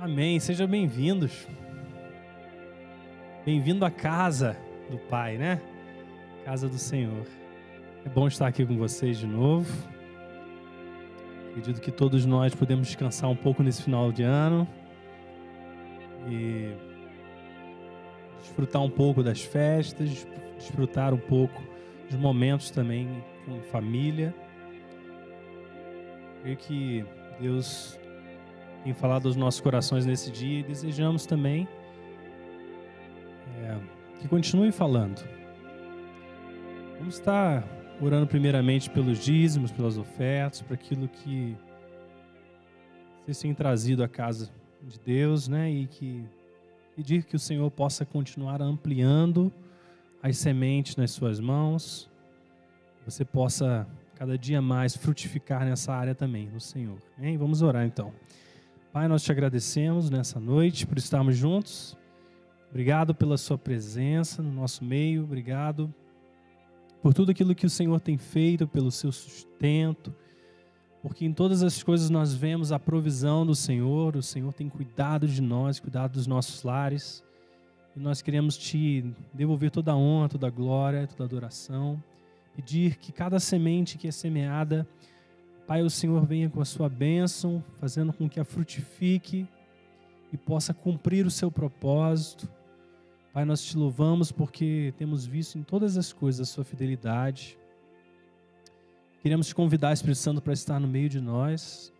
Amém. Sejam bem-vindos. Bem-vindo à casa do Pai, né? Casa do Senhor. É bom estar aqui com vocês de novo. Acredito que todos nós podemos descansar um pouco nesse final de ano e desfrutar um pouco das festas, desfrutar um pouco dos momentos também com família. Creio que Deus tem falado aos nossos corações nesse dia e desejamos também é, que continue falando. Vamos estar orando primeiramente pelos dízimos, pelas ofertas, para aquilo que vocês têm trazido à casa de Deus, né? E que pedir que o Senhor possa continuar ampliando as sementes nas suas mãos, você possa cada dia mais frutificar nessa área também, no Senhor. Hein? Vamos orar então. Pai, nós te agradecemos nessa noite por estarmos juntos. Obrigado pela sua presença no nosso meio. Obrigado por tudo aquilo que o Senhor tem feito, pelo seu sustento. Porque em todas as coisas nós vemos a provisão do Senhor. O Senhor tem cuidado de nós, cuidado dos nossos lares. E nós queremos te devolver toda a honra, toda a glória, toda a adoração. Pedir que cada semente que é semeada Pai, o Senhor venha com a sua bênção, fazendo com que a frutifique e possa cumprir o seu propósito. Pai, nós te louvamos porque temos visto em todas as coisas a sua fidelidade. Queremos te convidar, Espírito Santo, para estar no meio de nós,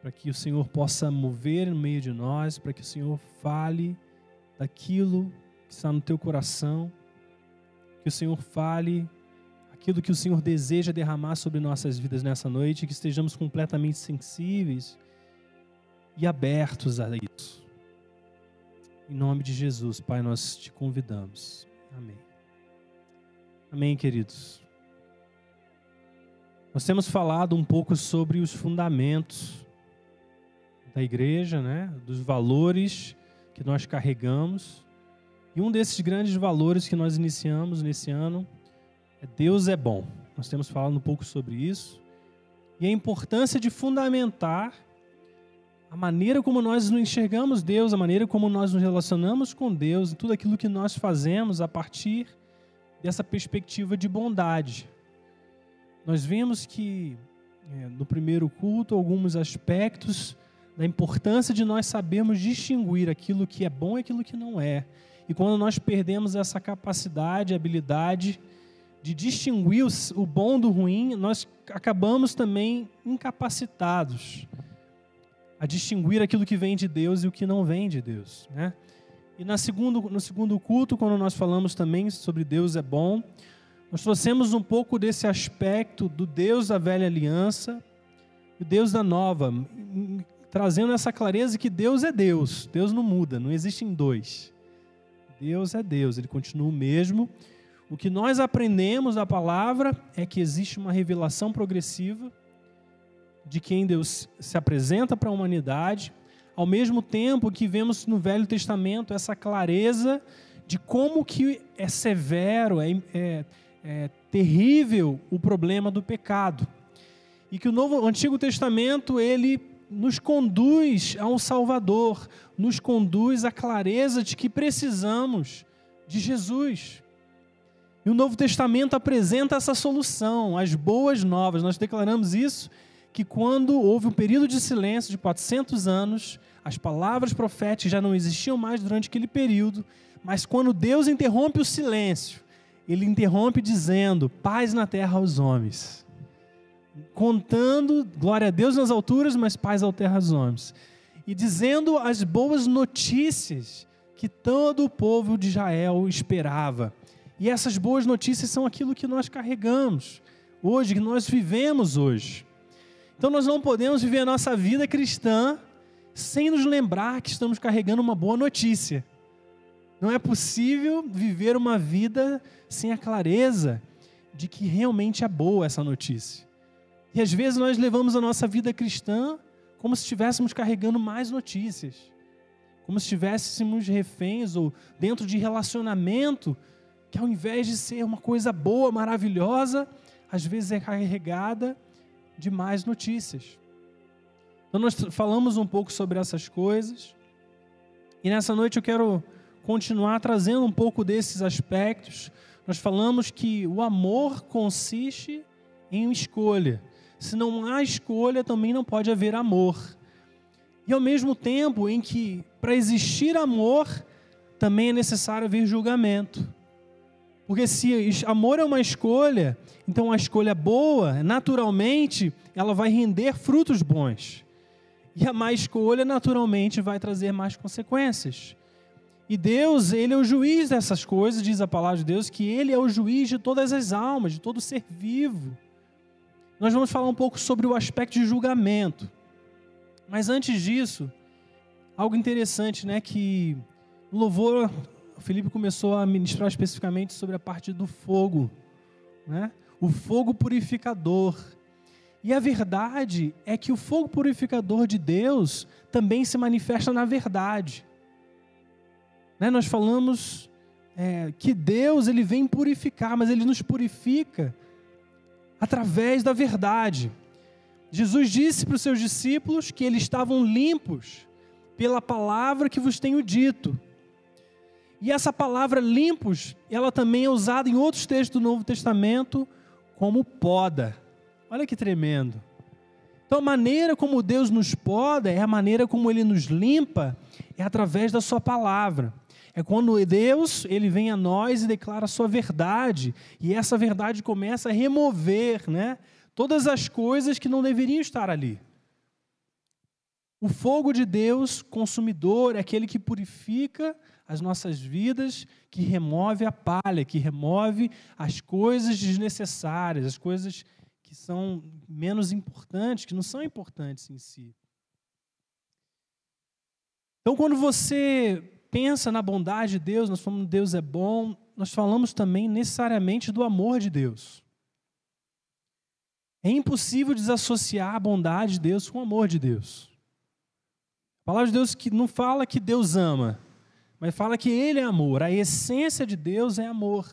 para que o Senhor possa mover no meio de nós, para que o Senhor fale daquilo que está no teu coração, que o Senhor fale aquilo que o Senhor deseja derramar sobre nossas vidas nessa noite, que estejamos completamente sensíveis e abertos a isso. Em nome de Jesus, Pai, nós te convidamos. Amém. Amém, queridos. Nós temos falado um pouco sobre os fundamentos da igreja, né? Dos valores que nós carregamos. E um desses grandes valores que nós iniciamos nesse ano Deus é bom. Nós temos falado um pouco sobre isso. E a importância de fundamentar a maneira como nós enxergamos Deus, a maneira como nós nos relacionamos com Deus tudo aquilo que nós fazemos a partir dessa perspectiva de bondade. Nós vimos que é, no primeiro culto alguns aspectos da importância de nós sabermos distinguir aquilo que é bom e aquilo que não é. E quando nós perdemos essa capacidade, habilidade de distinguir o bom do ruim, nós acabamos também incapacitados a distinguir aquilo que vem de Deus e o que não vem de Deus. Né? E na segundo, no segundo culto, quando nós falamos também sobre Deus é bom, nós trouxemos um pouco desse aspecto do Deus da velha aliança e Deus da nova, trazendo essa clareza que Deus é Deus, Deus não muda, não existem dois. Deus é Deus, ele continua o mesmo o que nós aprendemos da palavra é que existe uma revelação progressiva de quem Deus se apresenta para a humanidade, ao mesmo tempo que vemos no Velho Testamento essa clareza de como que é severo, é, é, é terrível o problema do pecado. E que o Novo, o Antigo Testamento ele nos conduz ao Salvador, nos conduz à clareza de que precisamos de Jesus. E o Novo Testamento apresenta essa solução, as boas novas. Nós declaramos isso, que quando houve um período de silêncio de 400 anos, as palavras proféticas já não existiam mais durante aquele período, mas quando Deus interrompe o silêncio, ele interrompe dizendo: paz na terra aos homens. Contando, glória a Deus nas alturas, mas paz à terra aos homens. E dizendo as boas notícias que todo o povo de Israel esperava e essas boas notícias são aquilo que nós carregamos hoje, que nós vivemos hoje. Então nós não podemos viver a nossa vida cristã sem nos lembrar que estamos carregando uma boa notícia. Não é possível viver uma vida sem a clareza de que realmente é boa essa notícia. E às vezes nós levamos a nossa vida cristã como se estivéssemos carregando mais notícias, como se estivéssemos reféns ou dentro de relacionamento que ao invés de ser uma coisa boa, maravilhosa, às vezes é carregada de más notícias. Então, nós falamos um pouco sobre essas coisas. E nessa noite eu quero continuar trazendo um pouco desses aspectos. Nós falamos que o amor consiste em escolha. Se não há escolha, também não pode haver amor. E ao mesmo tempo em que, para existir amor, também é necessário haver julgamento. Porque se amor é uma escolha, então a escolha boa, naturalmente, ela vai render frutos bons. E a má escolha, naturalmente, vai trazer mais consequências. E Deus, Ele é o juiz dessas coisas, diz a palavra de Deus, que Ele é o juiz de todas as almas, de todo ser vivo. Nós vamos falar um pouco sobre o aspecto de julgamento. Mas antes disso, algo interessante, né, que o louvor, Felipe começou a ministrar especificamente sobre a parte do fogo, né? O fogo purificador. E a verdade é que o fogo purificador de Deus também se manifesta na verdade. Né? Nós falamos é, que Deus ele vem purificar, mas ele nos purifica através da verdade. Jesus disse para os seus discípulos que eles estavam limpos pela palavra que vos tenho dito. E essa palavra limpos, ela também é usada em outros textos do Novo Testamento como poda. Olha que tremendo. Então, a maneira como Deus nos poda é a maneira como Ele nos limpa, é através da Sua palavra. É quando Deus ele vem a nós e declara a Sua verdade, e essa verdade começa a remover né, todas as coisas que não deveriam estar ali. O fogo de Deus, consumidor, é aquele que purifica as nossas vidas, que remove a palha, que remove as coisas desnecessárias, as coisas que são menos importantes, que não são importantes em si. Então, quando você pensa na bondade de Deus, nós falamos Deus é bom, nós falamos também necessariamente do amor de Deus. É impossível desassociar a bondade de Deus com o amor de Deus. A palavra de Deus que não fala que Deus ama, mas fala que Ele é amor. A essência de Deus é amor.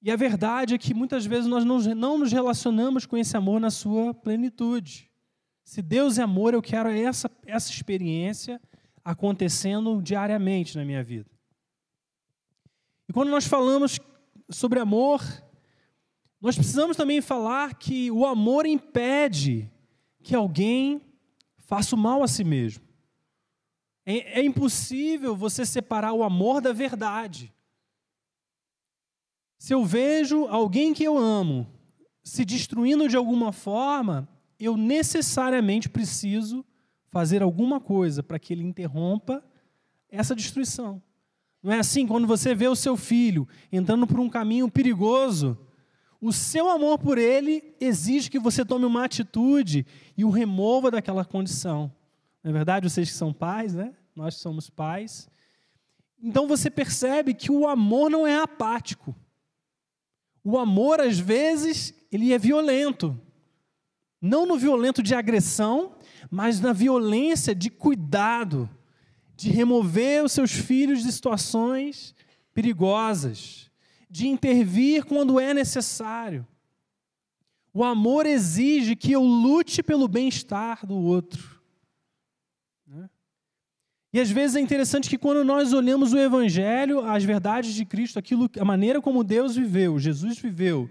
E a verdade é que muitas vezes nós não nos relacionamos com esse amor na sua plenitude. Se Deus é amor, eu quero essa, essa experiência acontecendo diariamente na minha vida. E quando nós falamos sobre amor, nós precisamos também falar que o amor impede que alguém faça o mal a si mesmo. É, é impossível você separar o amor da verdade. Se eu vejo alguém que eu amo se destruindo de alguma forma, eu necessariamente preciso fazer alguma coisa para que ele interrompa essa destruição. Não é assim? Quando você vê o seu filho entrando por um caminho perigoso, o seu amor por ele exige que você tome uma atitude e o remova daquela condição. Não é verdade? Vocês que são pais, né? Nós somos pais. Então você percebe que o amor não é apático. O amor, às vezes, ele é violento. Não no violento de agressão, mas na violência de cuidado, de remover os seus filhos de situações perigosas, de intervir quando é necessário. O amor exige que eu lute pelo bem-estar do outro. E às vezes é interessante que quando nós olhamos o Evangelho, as verdades de Cristo, aquilo, a maneira como Deus viveu, Jesus viveu,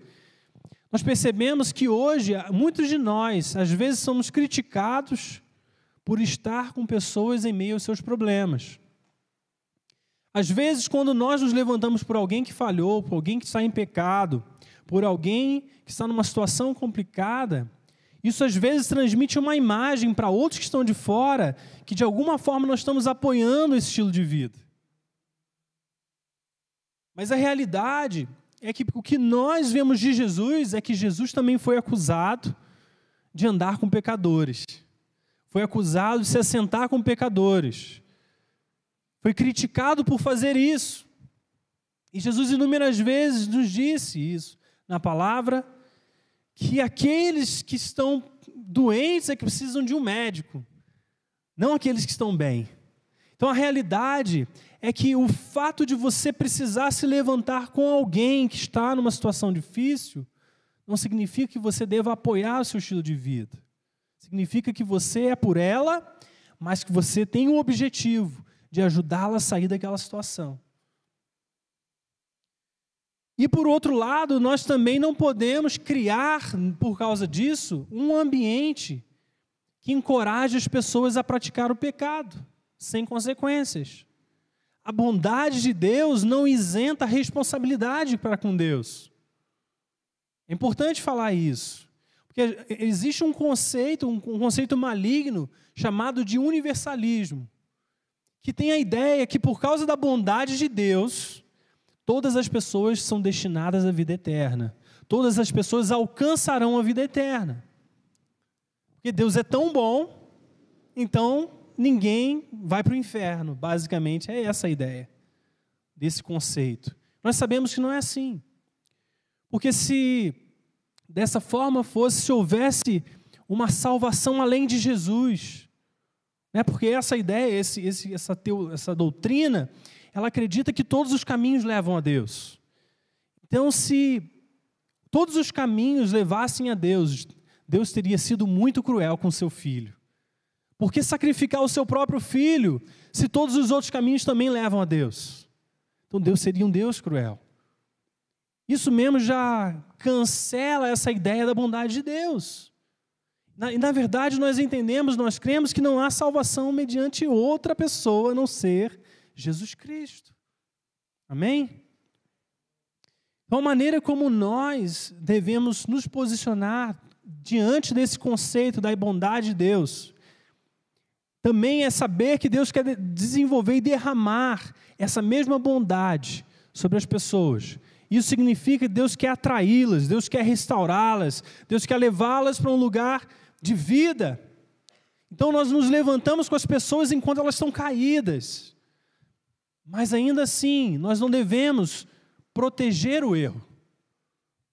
nós percebemos que hoje muitos de nós, às vezes, somos criticados por estar com pessoas em meio aos seus problemas. Às vezes, quando nós nos levantamos por alguém que falhou, por alguém que está em pecado, por alguém que está numa situação complicada, isso às vezes transmite uma imagem para outros que estão de fora que de alguma forma nós estamos apoiando esse estilo de vida. Mas a realidade é que o que nós vemos de Jesus é que Jesus também foi acusado de andar com pecadores. Foi acusado de se assentar com pecadores. Foi criticado por fazer isso. E Jesus inúmeras vezes nos disse isso na palavra que aqueles que estão doentes é que precisam de um médico, não aqueles que estão bem. Então a realidade é que o fato de você precisar se levantar com alguém que está numa situação difícil não significa que você deva apoiar o seu estilo de vida. Significa que você é por ela, mas que você tem o objetivo de ajudá-la a sair daquela situação. E por outro lado, nós também não podemos criar, por causa disso, um ambiente que encoraje as pessoas a praticar o pecado, sem consequências. A bondade de Deus não isenta a responsabilidade para com Deus. É importante falar isso. Porque existe um conceito, um conceito maligno chamado de universalismo, que tem a ideia que por causa da bondade de Deus, todas as pessoas são destinadas à vida eterna. Todas as pessoas alcançarão a vida eterna. Porque Deus é tão bom, então ninguém vai para o inferno. Basicamente é essa a ideia desse conceito. Nós sabemos que não é assim. Porque se dessa forma fosse, se houvesse uma salvação além de Jesus, né? porque essa ideia, esse, esse, essa, teo, essa doutrina, ela acredita que todos os caminhos levam a Deus. Então, se todos os caminhos levassem a Deus, Deus teria sido muito cruel com seu filho. Por que sacrificar o seu próprio filho se todos os outros caminhos também levam a Deus? Então Deus seria um Deus cruel. Isso mesmo já cancela essa ideia da bondade de Deus. Na, na verdade nós entendemos, nós cremos que não há salvação mediante outra pessoa a não ser Jesus Cristo. Amém? Então a maneira como nós devemos nos posicionar diante desse conceito da bondade de Deus também é saber que Deus quer desenvolver e derramar essa mesma bondade sobre as pessoas. Isso significa que Deus quer atraí-las, Deus quer restaurá-las, Deus quer levá-las para um lugar de vida. Então nós nos levantamos com as pessoas enquanto elas estão caídas. Mas ainda assim, nós não devemos proteger o erro,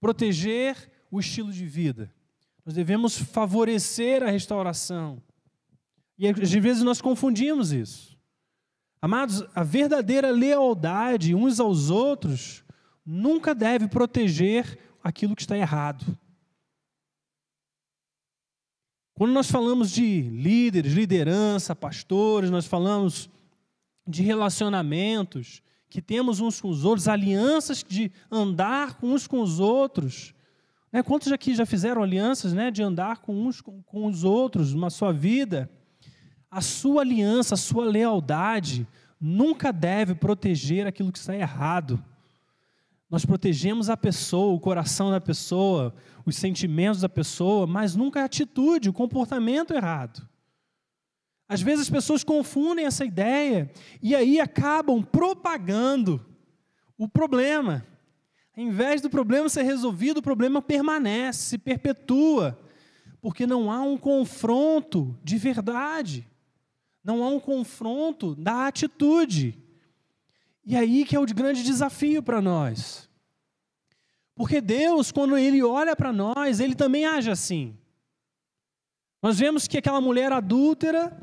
proteger o estilo de vida. Nós devemos favorecer a restauração. E às vezes nós confundimos isso. Amados, a verdadeira lealdade uns aos outros nunca deve proteger aquilo que está errado. Quando nós falamos de líderes, liderança, pastores, nós falamos de relacionamentos que temos uns com os outros, alianças de andar uns com os outros. Né? Quantos aqui já fizeram alianças né? de andar com uns com, com os outros na sua vida? A sua aliança, a sua lealdade nunca deve proteger aquilo que está errado. Nós protegemos a pessoa, o coração da pessoa, os sentimentos da pessoa, mas nunca a atitude, o comportamento errado. Às vezes as pessoas confundem essa ideia e aí acabam propagando o problema. Ao invés do problema ser resolvido, o problema permanece, se perpetua, porque não há um confronto de verdade. Não há um confronto da atitude. E aí que é o grande desafio para nós. Porque Deus, quando Ele olha para nós, Ele também age assim. Nós vemos que aquela mulher adúltera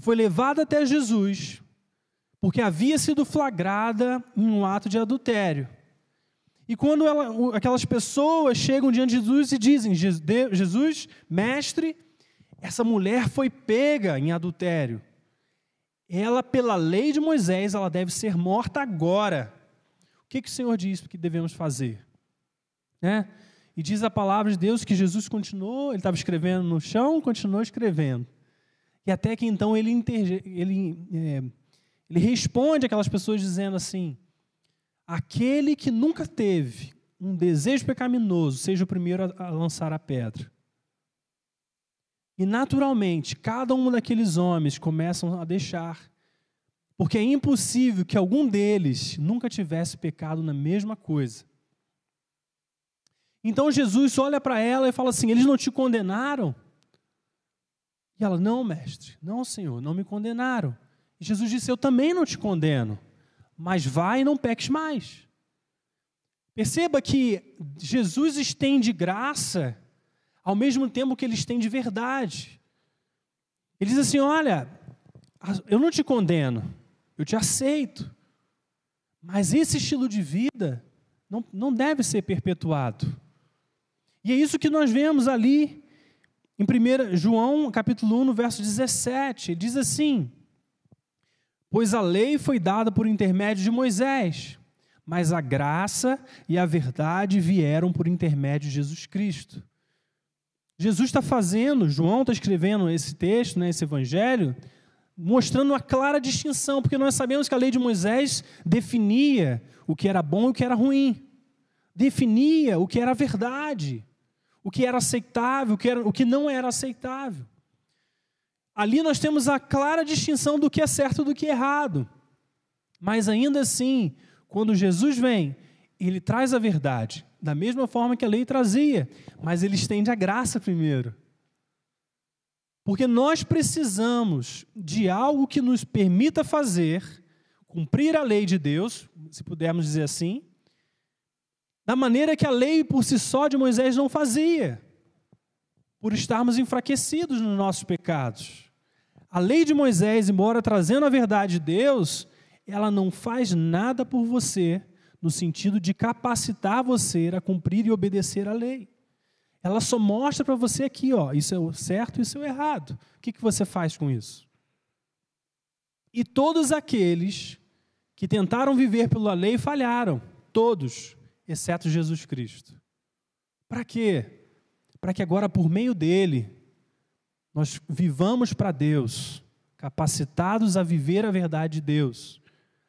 foi levada até Jesus, porque havia sido flagrada em um ato de adultério. E quando ela, aquelas pessoas chegam diante de Jesus e dizem: Jesus, mestre, essa mulher foi pega em adultério ela, pela lei de Moisés, ela deve ser morta agora. O que, que o Senhor diz que devemos fazer? Né? E diz a palavra de Deus que Jesus continuou, ele estava escrevendo no chão, continuou escrevendo. E até que então ele, interge, ele, é, ele responde aquelas pessoas dizendo assim: aquele que nunca teve um desejo pecaminoso, seja o primeiro a, a lançar a pedra. E naturalmente, cada um daqueles homens começam a deixar, porque é impossível que algum deles nunca tivesse pecado na mesma coisa. Então Jesus olha para ela e fala assim: Eles não te condenaram? E ela: Não, mestre, não, Senhor, não me condenaram. E Jesus disse: Eu também não te condeno, mas vai e não peques mais. Perceba que Jesus estende graça ao mesmo tempo que eles têm de verdade. Ele diz assim: Olha, eu não te condeno, eu te aceito, mas esse estilo de vida não, não deve ser perpetuado. E é isso que nós vemos ali Em 1 João, capítulo 1, no verso 17, ele diz assim: Pois a lei foi dada por intermédio de Moisés, mas a graça e a verdade vieram por intermédio de Jesus Cristo. Jesus está fazendo, João está escrevendo esse texto, né, esse evangelho, mostrando uma clara distinção, porque nós sabemos que a lei de Moisés definia o que era bom e o que era ruim, definia o que era verdade o que era aceitável, o que, era, o que não era aceitável. Ali nós temos a clara distinção do que é certo do que é errado. Mas ainda assim, quando Jesus vem, ele traz a verdade, da mesma forma que a lei trazia, mas ele estende a graça primeiro. Porque nós precisamos de algo que nos permita fazer, cumprir a lei de Deus, se pudermos dizer assim, da maneira que a lei por si só de Moisés não fazia, por estarmos enfraquecidos nos nossos pecados. A lei de Moisés, embora trazendo a verdade de Deus, ela não faz nada por você no sentido de capacitar você a cumprir e obedecer a lei. Ela só mostra para você aqui, ó, isso é o certo e isso é o errado. O que, que você faz com isso? E todos aqueles que tentaram viver pela lei falharam, todos exceto Jesus Cristo. Para quê? Para que agora, por meio dele, nós vivamos para Deus, capacitados a viver a verdade de Deus,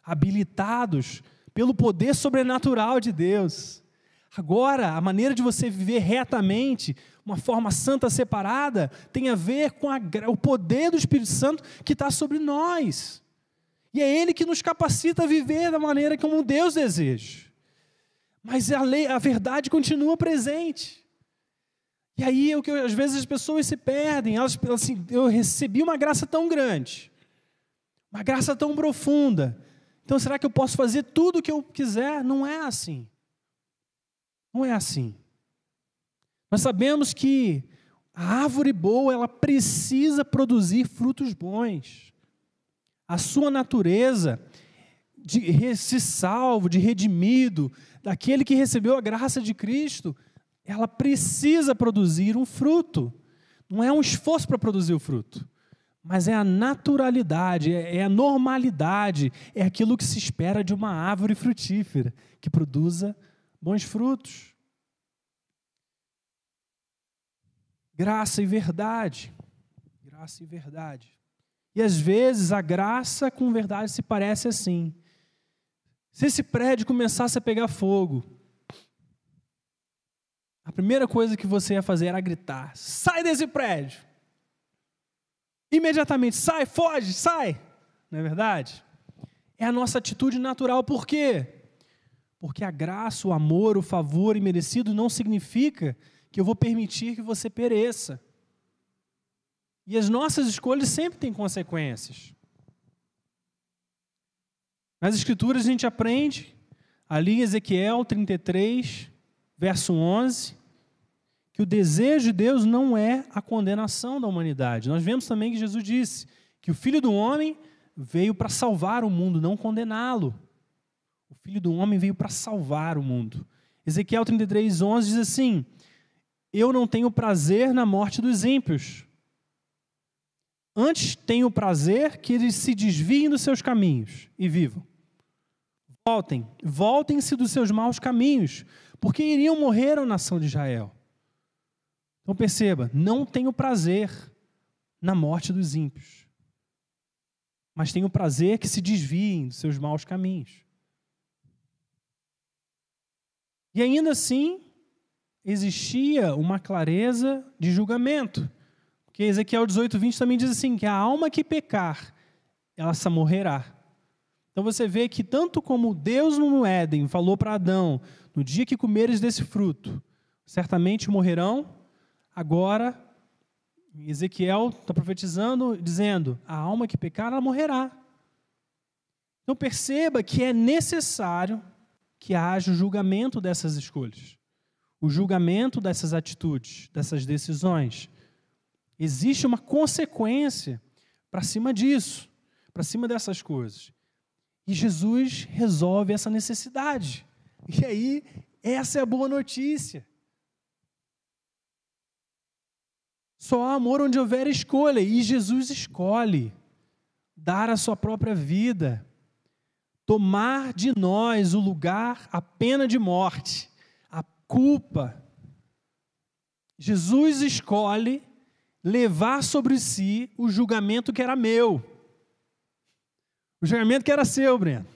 habilitados pelo poder sobrenatural de Deus. Agora, a maneira de você viver retamente, uma forma santa separada, tem a ver com a, o poder do Espírito Santo que está sobre nós. E é Ele que nos capacita a viver da maneira como Deus deseja. Mas a lei, a verdade continua presente. E aí é o que às vezes as pessoas se perdem. Elas assim, eu recebi uma graça tão grande, uma graça tão profunda. Então será que eu posso fazer tudo o que eu quiser? Não é assim. Não é assim. Nós sabemos que a árvore boa, ela precisa produzir frutos bons. A sua natureza de ser salvo, de redimido, daquele que recebeu a graça de Cristo, ela precisa produzir um fruto. Não é um esforço para produzir o fruto, mas é a naturalidade, é, é a normalidade, é aquilo que se espera de uma árvore frutífera, que produza bons frutos. Graça e verdade. Graça e verdade. E às vezes a graça com verdade se parece assim. Se esse prédio começasse a pegar fogo, a primeira coisa que você ia fazer era gritar: sai desse prédio! Imediatamente, sai, foge, sai! Não é verdade? É a nossa atitude natural, por quê? Porque a graça, o amor, o favor imerecido não significa que eu vou permitir que você pereça. E as nossas escolhas sempre têm consequências. Nas Escrituras a gente aprende, ali em Ezequiel 33, verso 11, que o desejo de Deus não é a condenação da humanidade. Nós vemos também que Jesus disse que o Filho do Homem veio para salvar o mundo, não condená-lo. O Filho do Homem veio para salvar o mundo. Ezequiel 33, 11 diz assim: Eu não tenho prazer na morte dos ímpios. Antes tenho prazer que eles se desviem dos seus caminhos e vivam. Voltem, voltem-se dos seus maus caminhos, porque iriam morrer a nação de Israel. Então perceba, não tenho prazer na morte dos ímpios, mas tenho prazer que se desviem dos seus maus caminhos. E ainda assim, existia uma clareza de julgamento. Porque Ezequiel 18, 20 também diz assim: que a alma que pecar, ela se morrerá. Então você vê que tanto como Deus no Éden falou para Adão, no dia que comeres desse fruto, certamente morrerão, agora Ezequiel está profetizando, dizendo, a alma que pecar, ela morrerá. Então perceba que é necessário que haja o julgamento dessas escolhas, o julgamento dessas atitudes, dessas decisões. Existe uma consequência para cima disso, para cima dessas coisas. E Jesus resolve essa necessidade. E aí, essa é a boa notícia. Só há amor onde houver escolha, e Jesus escolhe dar a sua própria vida, tomar de nós o lugar, a pena de morte, a culpa. Jesus escolhe levar sobre si o julgamento que era meu. O julgamento que era seu, Breno.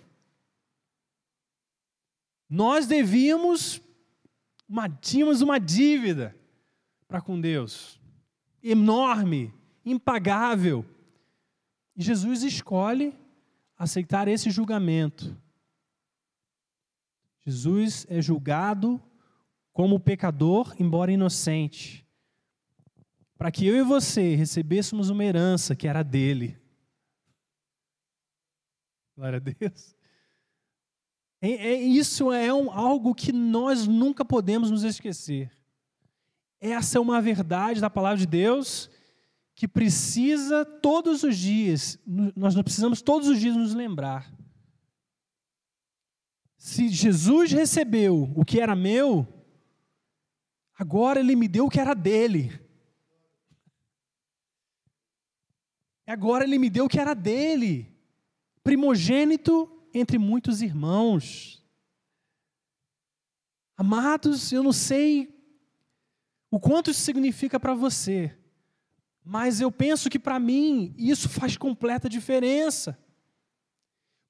Nós devíamos, uma, tínhamos uma dívida para com Deus, enorme, impagável. E Jesus escolhe aceitar esse julgamento. Jesus é julgado como pecador, embora inocente para que eu e você recebêssemos uma herança que era dele. Glória a Deus. É, é, isso é um, algo que nós nunca podemos nos esquecer. Essa é uma verdade da palavra de Deus que precisa todos os dias, nós precisamos todos os dias nos lembrar. Se Jesus recebeu o que era meu, agora ele me deu o que era dele. Agora ele me deu o que era dele, primogênito entre muitos irmãos. Amados, eu não sei o quanto isso significa para você, mas eu penso que para mim isso faz completa diferença.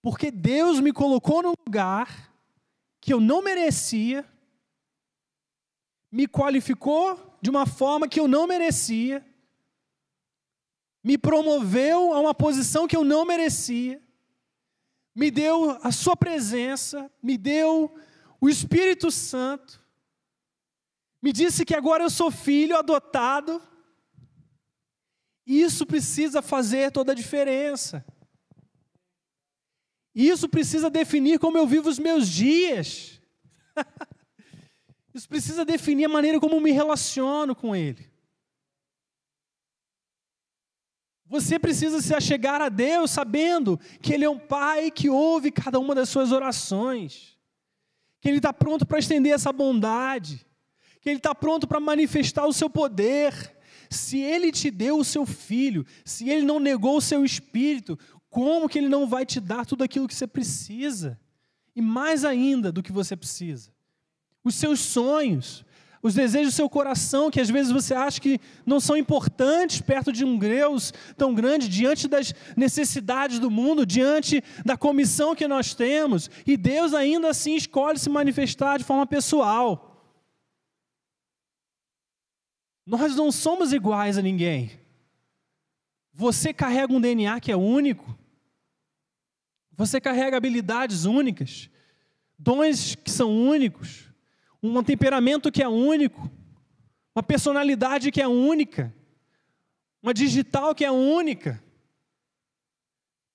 Porque Deus me colocou num lugar que eu não merecia, me qualificou de uma forma que eu não merecia me promoveu a uma posição que eu não merecia, me deu a Sua presença, me deu o Espírito Santo, me disse que agora eu sou filho adotado. Isso precisa fazer toda a diferença. Isso precisa definir como eu vivo os meus dias. Isso precisa definir a maneira como me relaciono com Ele. Você precisa se achegar a Deus sabendo que Ele é um Pai que ouve cada uma das suas orações, que Ele está pronto para estender essa bondade, que Ele está pronto para manifestar o seu poder. Se Ele te deu o seu filho, se Ele não negou o seu espírito, como que Ele não vai te dar tudo aquilo que você precisa? E mais ainda do que você precisa. Os seus sonhos, os desejos do seu coração, que às vezes você acha que não são importantes perto de um Deus tão grande, diante das necessidades do mundo, diante da comissão que nós temos, e Deus ainda assim escolhe se manifestar de forma pessoal. Nós não somos iguais a ninguém. Você carrega um DNA que é único. Você carrega habilidades únicas, dons que são únicos um temperamento que é único, uma personalidade que é única, uma digital que é única.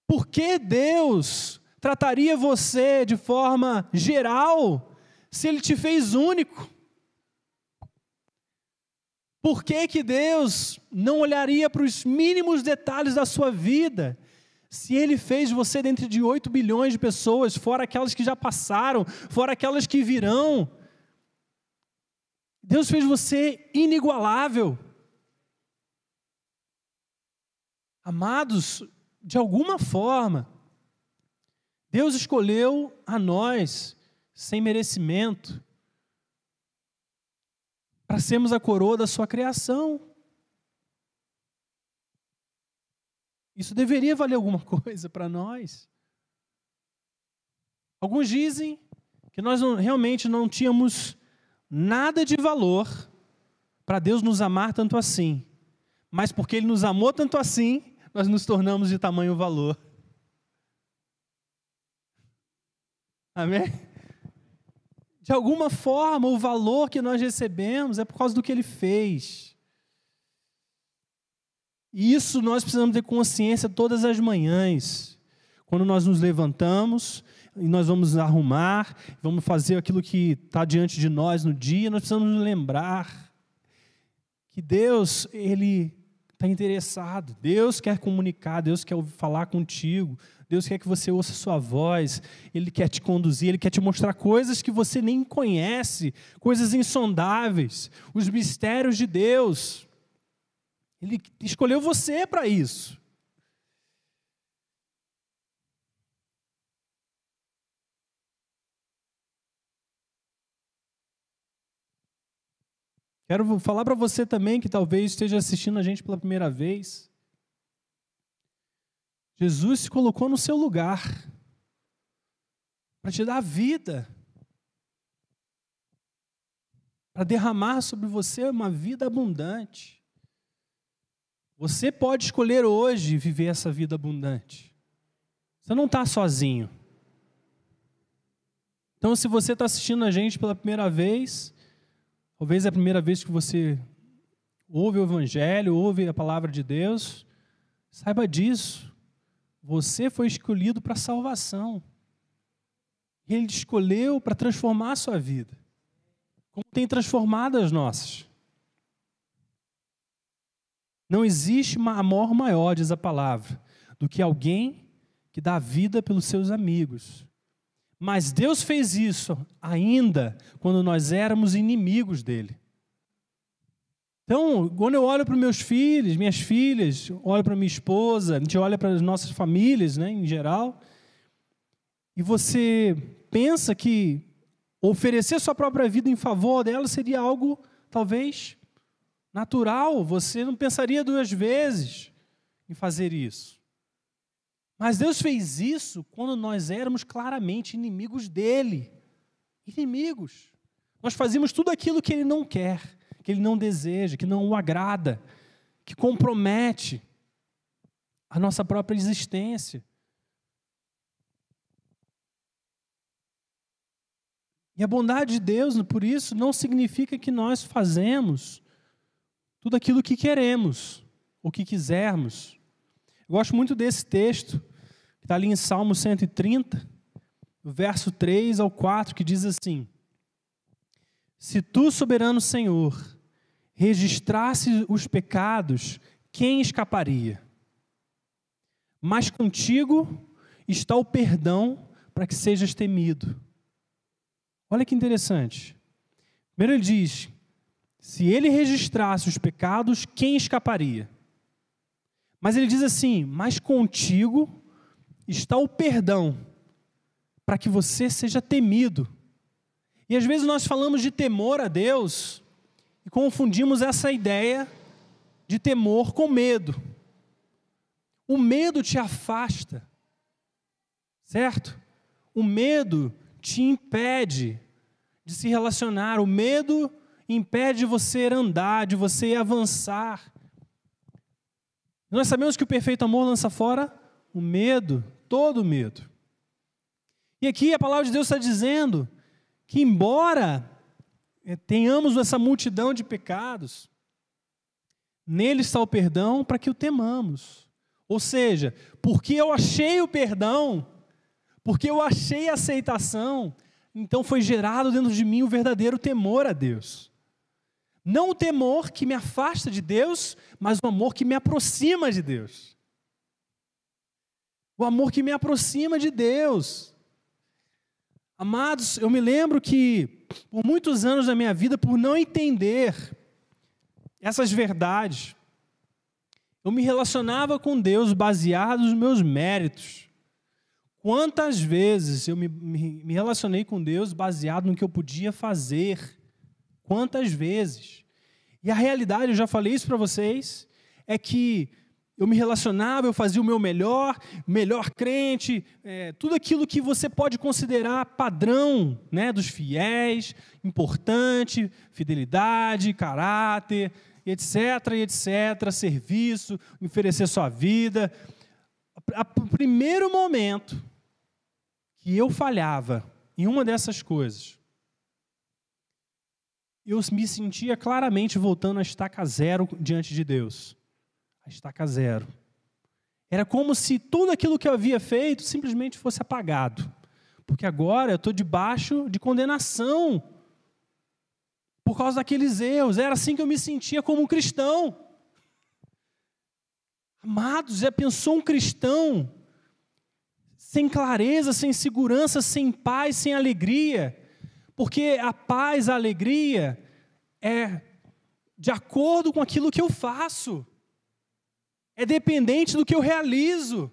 Por que Deus trataria você de forma geral se Ele te fez único? Por que, que Deus não olharia para os mínimos detalhes da sua vida se Ele fez você dentre de 8 bilhões de pessoas, fora aquelas que já passaram, fora aquelas que virão? Deus fez você inigualável. Amados, de alguma forma, Deus escolheu a nós, sem merecimento, para sermos a coroa da sua criação. Isso deveria valer alguma coisa para nós. Alguns dizem que nós não, realmente não tínhamos nada de valor para Deus nos amar tanto assim. Mas porque Ele nos amou tanto assim, nós nos tornamos de tamanho valor. Amém? De alguma forma, o valor que nós recebemos é por causa do que Ele fez. E isso nós precisamos ter consciência todas as manhãs. Quando nós nos levantamos, e nós vamos arrumar, vamos fazer aquilo que está diante de nós no dia, nós precisamos lembrar que Deus, Ele está interessado, Deus quer comunicar, Deus quer falar contigo, Deus quer que você ouça sua voz, Ele quer te conduzir, Ele quer te mostrar coisas que você nem conhece, coisas insondáveis, os mistérios de Deus. Ele escolheu você para isso. Quero falar para você também que talvez esteja assistindo a gente pela primeira vez. Jesus se colocou no seu lugar para te dar vida, para derramar sobre você uma vida abundante. Você pode escolher hoje viver essa vida abundante. Você não está sozinho. Então, se você está assistindo a gente pela primeira vez, Talvez é a primeira vez que você ouve o Evangelho, ouve a palavra de Deus. Saiba disso. Você foi escolhido para salvação. Ele te escolheu para transformar a sua vida. Como tem transformado as nossas. Não existe amor maior, diz a palavra, do que alguém que dá vida pelos seus amigos. Mas Deus fez isso ainda quando nós éramos inimigos dele. Então, quando eu olho para meus filhos, minhas filhas, olho para minha esposa, a gente olha para as nossas famílias, né, em geral, e você pensa que oferecer sua própria vida em favor dela seria algo talvez natural, você não pensaria duas vezes em fazer isso. Mas Deus fez isso quando nós éramos claramente inimigos dele. Inimigos. Nós fazíamos tudo aquilo que ele não quer, que ele não deseja, que não o agrada, que compromete a nossa própria existência. E a bondade de Deus, por isso, não significa que nós fazemos tudo aquilo que queremos, ou que quisermos. Eu gosto muito desse texto Está ali em Salmo 130, verso 3 ao 4, que diz assim: Se tu, soberano Senhor, registrasse os pecados, quem escaparia? Mas contigo está o perdão para que sejas temido. Olha que interessante. Primeiro ele diz: se ele registrasse os pecados, quem escaparia? Mas ele diz assim: mas contigo está o perdão para que você seja temido. E às vezes nós falamos de temor a Deus e confundimos essa ideia de temor com medo. O medo te afasta, certo? O medo te impede de se relacionar, o medo impede você andar, de você avançar. Nós sabemos que o perfeito amor lança fora o medo, todo medo. E aqui a palavra de Deus está dizendo que, embora eh, tenhamos essa multidão de pecados, nele está o perdão para que o temamos. Ou seja, porque eu achei o perdão, porque eu achei a aceitação, então foi gerado dentro de mim o verdadeiro temor a Deus. Não o temor que me afasta de Deus, mas o amor que me aproxima de Deus o amor que me aproxima de Deus. Amados, eu me lembro que por muitos anos da minha vida, por não entender essas verdades, eu me relacionava com Deus baseado nos meus méritos. Quantas vezes eu me, me, me relacionei com Deus baseado no que eu podia fazer? Quantas vezes? E a realidade, eu já falei isso para vocês, é que eu me relacionava, eu fazia o meu melhor, melhor crente, é, tudo aquilo que você pode considerar padrão né, dos fiéis, importante, fidelidade, caráter, etc, etc, serviço, oferecer sua vida. O primeiro momento que eu falhava em uma dessas coisas, eu me sentia claramente voltando a estaca zero diante de Deus estaca zero. Era como se tudo aquilo que eu havia feito simplesmente fosse apagado. Porque agora eu estou debaixo de condenação por causa daqueles erros. Era assim que eu me sentia como um cristão. Amados, já pensou um cristão sem clareza, sem segurança, sem paz, sem alegria? Porque a paz, a alegria é de acordo com aquilo que eu faço. É dependente do que eu realizo.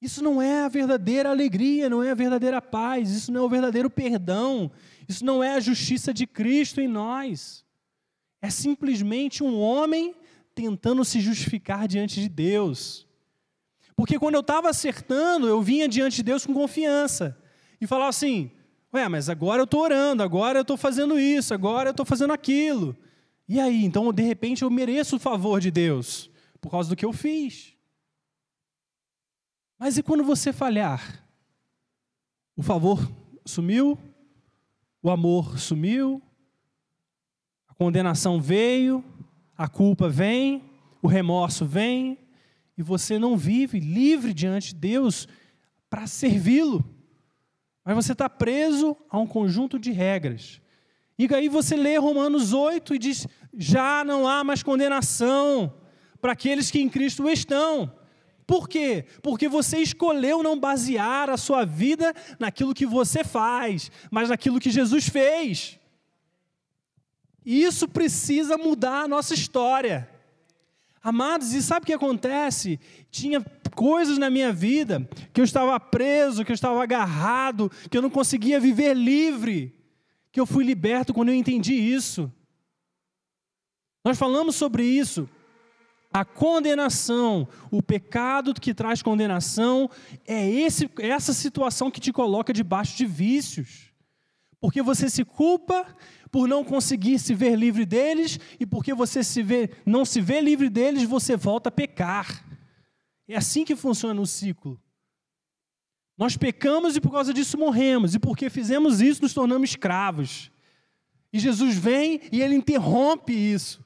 Isso não é a verdadeira alegria, não é a verdadeira paz, isso não é o verdadeiro perdão, isso não é a justiça de Cristo em nós. É simplesmente um homem tentando se justificar diante de Deus. Porque quando eu estava acertando, eu vinha diante de Deus com confiança e falava assim: Ué, mas agora eu estou orando, agora eu estou fazendo isso, agora eu estou fazendo aquilo. E aí, então de repente eu mereço o favor de Deus por causa do que eu fiz. Mas e quando você falhar? O favor sumiu, o amor sumiu, a condenação veio, a culpa vem, o remorso vem, e você não vive livre diante de Deus para servi-lo. Mas você está preso a um conjunto de regras. E aí você lê Romanos 8 e diz: já não há mais condenação para aqueles que em Cristo estão. Por quê? Porque você escolheu não basear a sua vida naquilo que você faz, mas naquilo que Jesus fez. E isso precisa mudar a nossa história. Amados, e sabe o que acontece? Tinha coisas na minha vida que eu estava preso, que eu estava agarrado, que eu não conseguia viver livre, que eu fui liberto quando eu entendi isso. Nós falamos sobre isso. A condenação, o pecado que traz condenação, é esse, é essa situação que te coloca debaixo de vícios. Porque você se culpa por não conseguir se ver livre deles, e porque você se vê, não se vê livre deles, você volta a pecar. É assim que funciona o ciclo. Nós pecamos e por causa disso morremos, e porque fizemos isso, nos tornamos escravos. E Jesus vem e ele interrompe isso.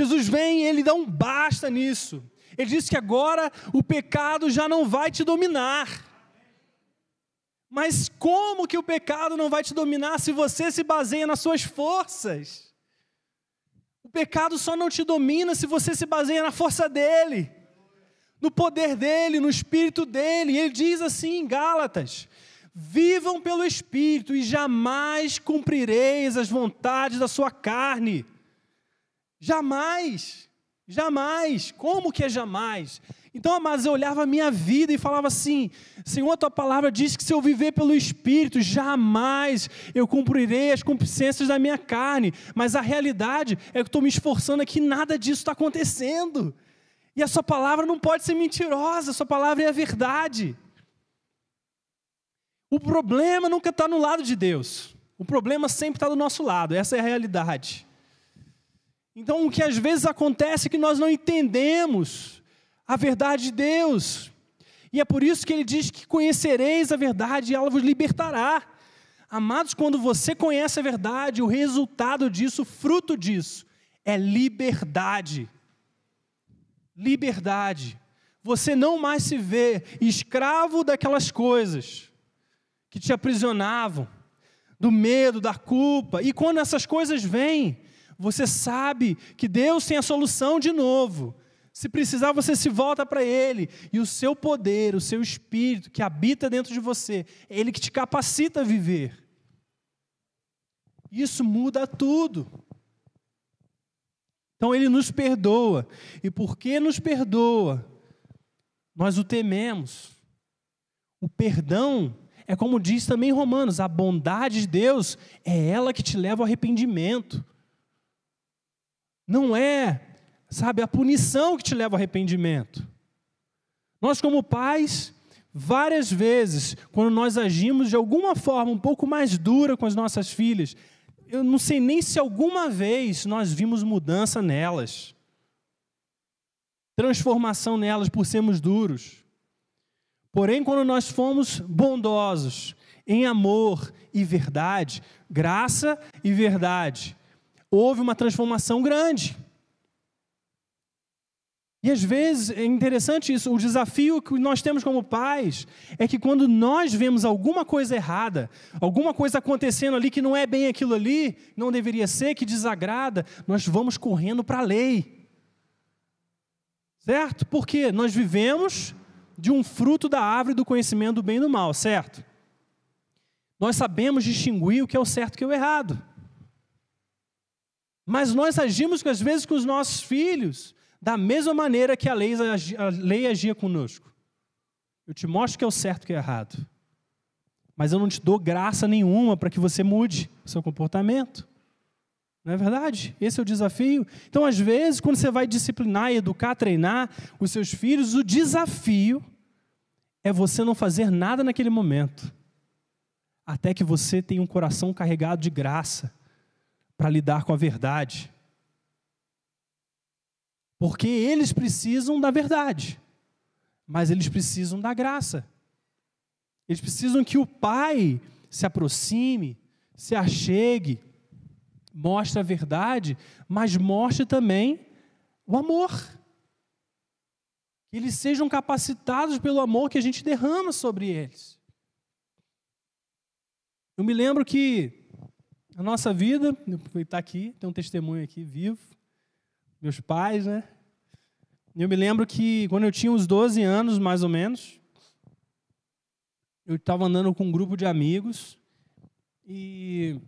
Jesus vem e ele dá um basta nisso. Ele diz que agora o pecado já não vai te dominar. Mas como que o pecado não vai te dominar se você se baseia nas suas forças? O pecado só não te domina se você se baseia na força dele, no poder dele, no espírito dele. Ele diz assim em Gálatas: Vivam pelo espírito e jamais cumprireis as vontades da sua carne Jamais, jamais. Como que é jamais? Então, amados, eu olhava a minha vida e falava assim: Senhor, a tua palavra diz que se eu viver pelo Espírito, jamais eu cumprirei as concupiscências da minha carne. Mas a realidade é que eu estou me esforçando aqui, nada disso está acontecendo. E a sua palavra não pode ser mentirosa, a sua palavra é a verdade. O problema nunca está no lado de Deus, o problema sempre está do nosso lado, essa é a realidade. Então, o que às vezes acontece é que nós não entendemos a verdade de Deus. E é por isso que ele diz que conhecereis a verdade e ela vos libertará. Amados, quando você conhece a verdade, o resultado disso, o fruto disso, é liberdade. Liberdade. Você não mais se vê escravo daquelas coisas que te aprisionavam, do medo, da culpa. E quando essas coisas vêm, você sabe que Deus tem a solução de novo. Se precisar, você se volta para Ele. E o seu poder, o seu espírito que habita dentro de você, é Ele que te capacita a viver. Isso muda tudo. Então Ele nos perdoa. E porque nos perdoa, nós o tememos. O perdão é como diz também Romanos: a bondade de Deus é ela que te leva ao arrependimento. Não é, sabe, a punição que te leva ao arrependimento. Nós, como pais, várias vezes, quando nós agimos de alguma forma um pouco mais dura com as nossas filhas, eu não sei nem se alguma vez nós vimos mudança nelas, transformação nelas por sermos duros. Porém, quando nós fomos bondosos, em amor e verdade, graça e verdade, houve uma transformação grande. E às vezes é interessante isso, o desafio que nós temos como pais é que quando nós vemos alguma coisa errada, alguma coisa acontecendo ali que não é bem aquilo ali, não deveria ser, que desagrada, nós vamos correndo para a lei. Certo? Porque nós vivemos de um fruto da árvore do conhecimento do bem e do mal, certo? Nós sabemos distinguir o que é o certo e o que é o errado. Mas nós agimos às vezes com os nossos filhos da mesma maneira que a lei, a lei agia conosco. Eu te mostro que é o certo que é errado. Mas eu não te dou graça nenhuma para que você mude o seu comportamento. Não é verdade? Esse é o desafio. Então, às vezes, quando você vai disciplinar, educar, treinar os seus filhos, o desafio é você não fazer nada naquele momento, até que você tenha um coração carregado de graça para lidar com a verdade. Porque eles precisam da verdade, mas eles precisam da graça. Eles precisam que o pai se aproxime, se achegue, mostre a verdade, mas mostre também o amor. Que eles sejam capacitados pelo amor que a gente derrama sobre eles. Eu me lembro que a nossa vida, aproveitar aqui, tem um testemunho aqui vivo, meus pais, né? Eu me lembro que quando eu tinha uns 12 anos, mais ou menos, eu estava andando com um grupo de amigos e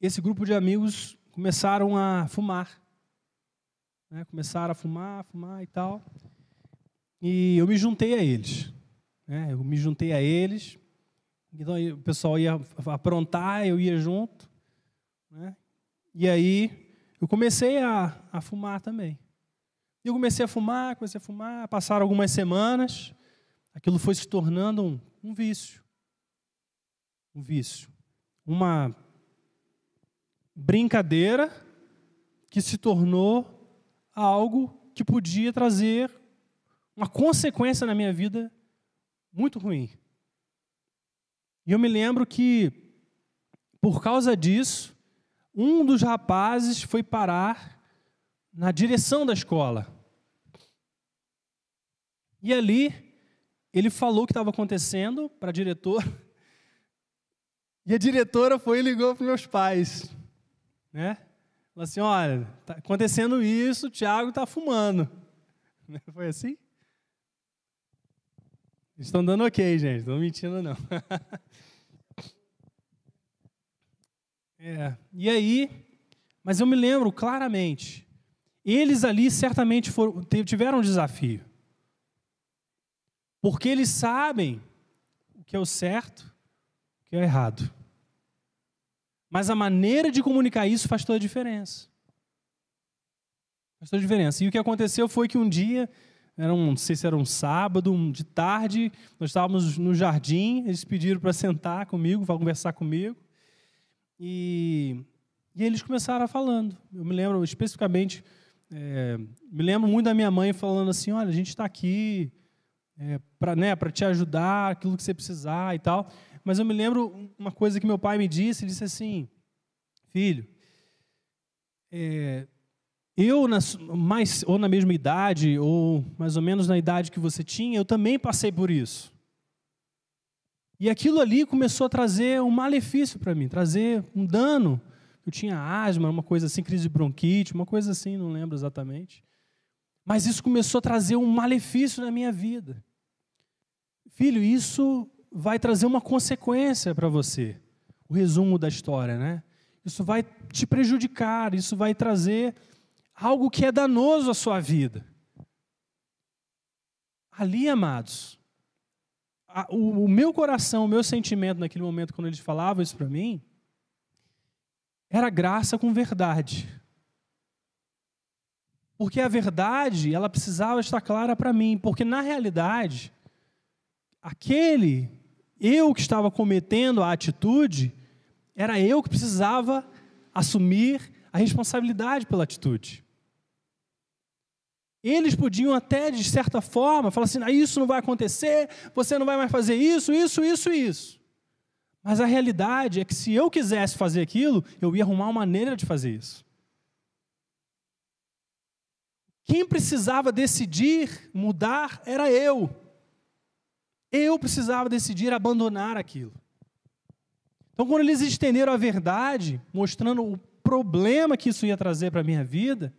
esse grupo de amigos começaram a fumar. Né? Começaram a fumar, fumar e tal. E eu me juntei a eles. Né? Eu me juntei a eles então o pessoal ia aprontar, eu ia junto. Né? E aí eu comecei a, a fumar também. Eu comecei a fumar, comecei a fumar, passaram algumas semanas, aquilo foi se tornando um, um vício. Um vício. Uma brincadeira que se tornou algo que podia trazer uma consequência na minha vida muito ruim. E eu me lembro que, por causa disso, um dos rapazes foi parar na direção da escola. E ali, ele falou o que estava acontecendo para a diretora. E a diretora foi e ligou para meus pais. Né? Falou assim: olha, está acontecendo isso, o Tiago está fumando. Foi assim? Estão dando ok, gente, não mentindo não. é, e aí, mas eu me lembro claramente, eles ali certamente foram, tiveram um desafio. Porque eles sabem o que é o certo, o que é o errado. Mas a maneira de comunicar isso faz toda a diferença. Faz toda a diferença. E o que aconteceu foi que um dia era um, não sei se era um sábado, um, de tarde, nós estávamos no jardim, eles pediram para sentar comigo, para conversar comigo. E, e eles começaram falando. Eu me lembro especificamente, é, me lembro muito da minha mãe falando assim: olha, a gente está aqui é, para né, te ajudar, aquilo que você precisar e tal. Mas eu me lembro uma coisa que meu pai me disse: ele disse assim, filho, é, eu, na, mais, ou na mesma idade, ou mais ou menos na idade que você tinha, eu também passei por isso. E aquilo ali começou a trazer um malefício para mim, trazer um dano. Eu tinha asma, uma coisa assim, crise de bronquite, uma coisa assim, não lembro exatamente. Mas isso começou a trazer um malefício na minha vida. Filho, isso vai trazer uma consequência para você. O resumo da história, né? Isso vai te prejudicar, isso vai trazer algo que é danoso à sua vida. Ali, amados, a, o, o, meu coração, o meu sentimento naquele momento, quando eles falavam isso para mim, era graça com verdade. Porque a verdade, ela precisava estar clara para mim, porque na realidade, aquele eu que estava cometendo a atitude, era eu que precisava assumir a responsabilidade pela atitude. Eles podiam até, de certa forma, falar assim: ah, isso não vai acontecer, você não vai mais fazer isso, isso, isso, isso. Mas a realidade é que se eu quisesse fazer aquilo, eu ia arrumar uma maneira de fazer isso. Quem precisava decidir mudar era eu. Eu precisava decidir abandonar aquilo. Então, quando eles estenderam a verdade, mostrando o problema que isso ia trazer para a minha vida,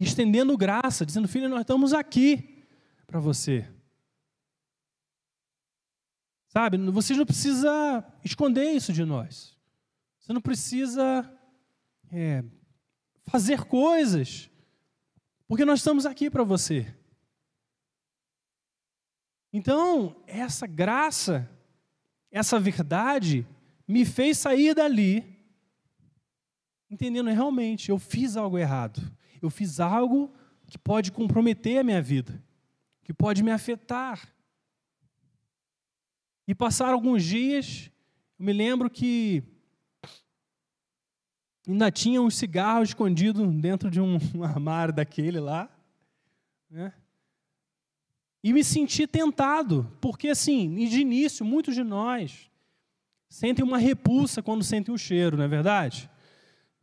estendendo graça, dizendo: Filho, nós estamos aqui para você. Sabe, você não precisa esconder isso de nós. Você não precisa é, fazer coisas, porque nós estamos aqui para você. Então, essa graça, essa verdade, me fez sair dali, entendendo realmente, eu fiz algo errado. Eu fiz algo que pode comprometer a minha vida, que pode me afetar. E passaram alguns dias, eu me lembro que ainda tinha um cigarro escondido dentro de um armário daquele lá. Né? E me senti tentado, porque assim, de início, muitos de nós sentem uma repulsa quando sentem o cheiro, não é verdade?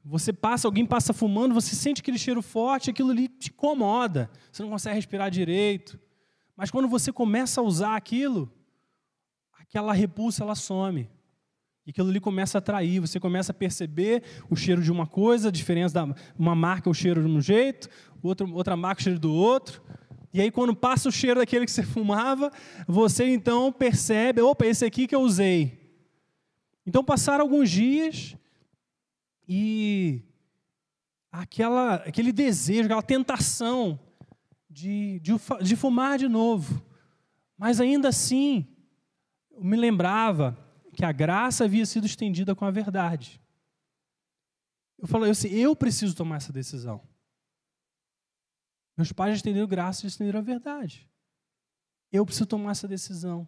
Você passa, alguém passa fumando, você sente aquele cheiro forte, aquilo ali te incomoda, você não consegue respirar direito. Mas quando você começa a usar aquilo, aquela repulsa ela some. E aquilo ali começa a atrair, você começa a perceber o cheiro de uma coisa, a diferença da uma marca o cheiro de um jeito, outra, outra marca o cheiro do outro. E aí, quando passa o cheiro daquele que você fumava, você então percebe: opa, esse aqui que eu usei. Então passaram alguns dias e aquela, aquele desejo, aquela tentação de, de, de fumar de novo. Mas ainda assim, eu me lembrava que a graça havia sido estendida com a verdade. Eu falei assim: eu preciso tomar essa decisão. Meus pais estenderam graça e estenderam a verdade. Eu preciso tomar essa decisão.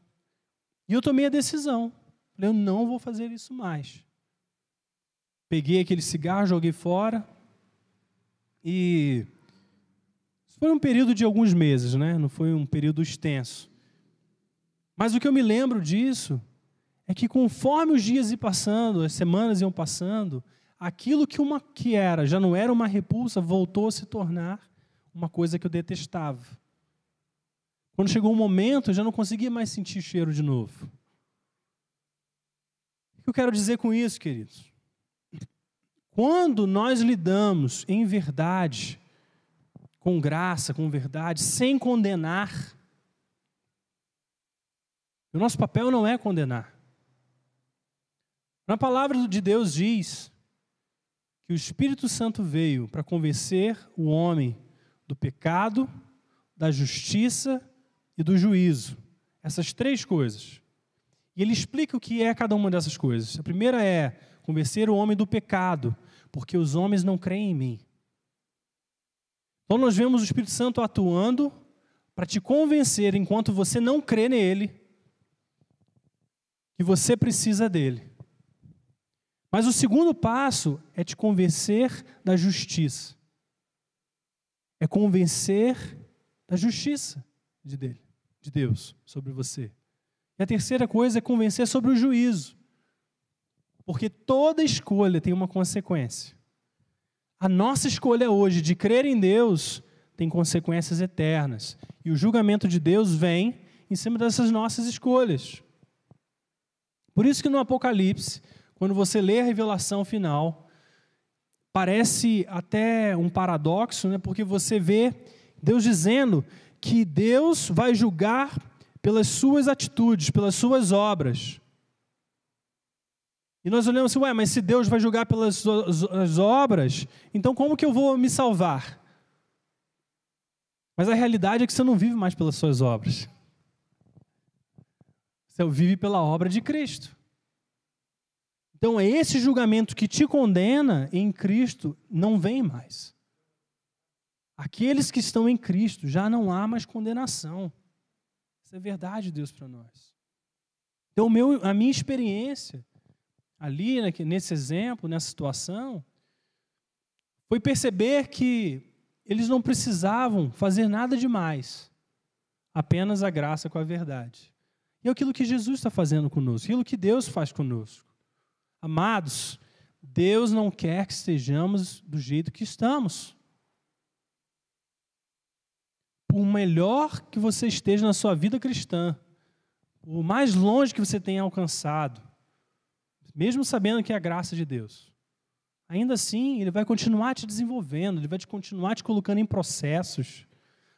E eu tomei a decisão. Eu não vou fazer isso mais. Peguei aquele cigarro, joguei fora. E foi um período de alguns meses, né? Não foi um período extenso. Mas o que eu me lembro disso é que conforme os dias iam passando, as semanas iam passando, aquilo que uma que era, já não era uma repulsa, voltou a se tornar uma coisa que eu detestava. Quando chegou um momento, eu já não conseguia mais sentir cheiro de novo. O que eu quero dizer com isso, queridos? Quando nós lidamos em verdade, com graça, com verdade, sem condenar, o nosso papel não é condenar. Na palavra de Deus diz que o Espírito Santo veio para convencer o homem do pecado, da justiça e do juízo. Essas três coisas. E ele explica o que é cada uma dessas coisas. A primeira é convencer o homem do pecado, porque os homens não creem em mim. Então nós vemos o Espírito Santo atuando para te convencer, enquanto você não crê nele, que você precisa dele. Mas o segundo passo é te convencer da justiça é convencer da justiça de dele, de Deus sobre você. E a terceira coisa é convencer sobre o juízo. Porque toda escolha tem uma consequência. A nossa escolha hoje de crer em Deus tem consequências eternas. E o julgamento de Deus vem em cima dessas nossas escolhas. Por isso que no Apocalipse, quando você lê a revelação final, parece até um paradoxo, né? porque você vê Deus dizendo que Deus vai julgar pelas suas atitudes, pelas suas obras. Nós olhamos assim, ué, mas se Deus vai julgar pelas obras, então como que eu vou me salvar? Mas a realidade é que você não vive mais pelas suas obras. Você vive pela obra de Cristo. Então, é esse julgamento que te condena em Cristo não vem mais. Aqueles que estão em Cristo já não há mais condenação. Isso é verdade, Deus, para nós. Então, meu, a minha experiência ali, né, nesse exemplo, nessa situação, foi perceber que eles não precisavam fazer nada demais, apenas a graça com a verdade. E é aquilo que Jesus está fazendo conosco, aquilo que Deus faz conosco. Amados, Deus não quer que estejamos do jeito que estamos. Por melhor que você esteja na sua vida cristã, o mais longe que você tenha alcançado, mesmo sabendo que é a graça de Deus, ainda assim Ele vai continuar te desenvolvendo, Ele vai te continuar te colocando em processos,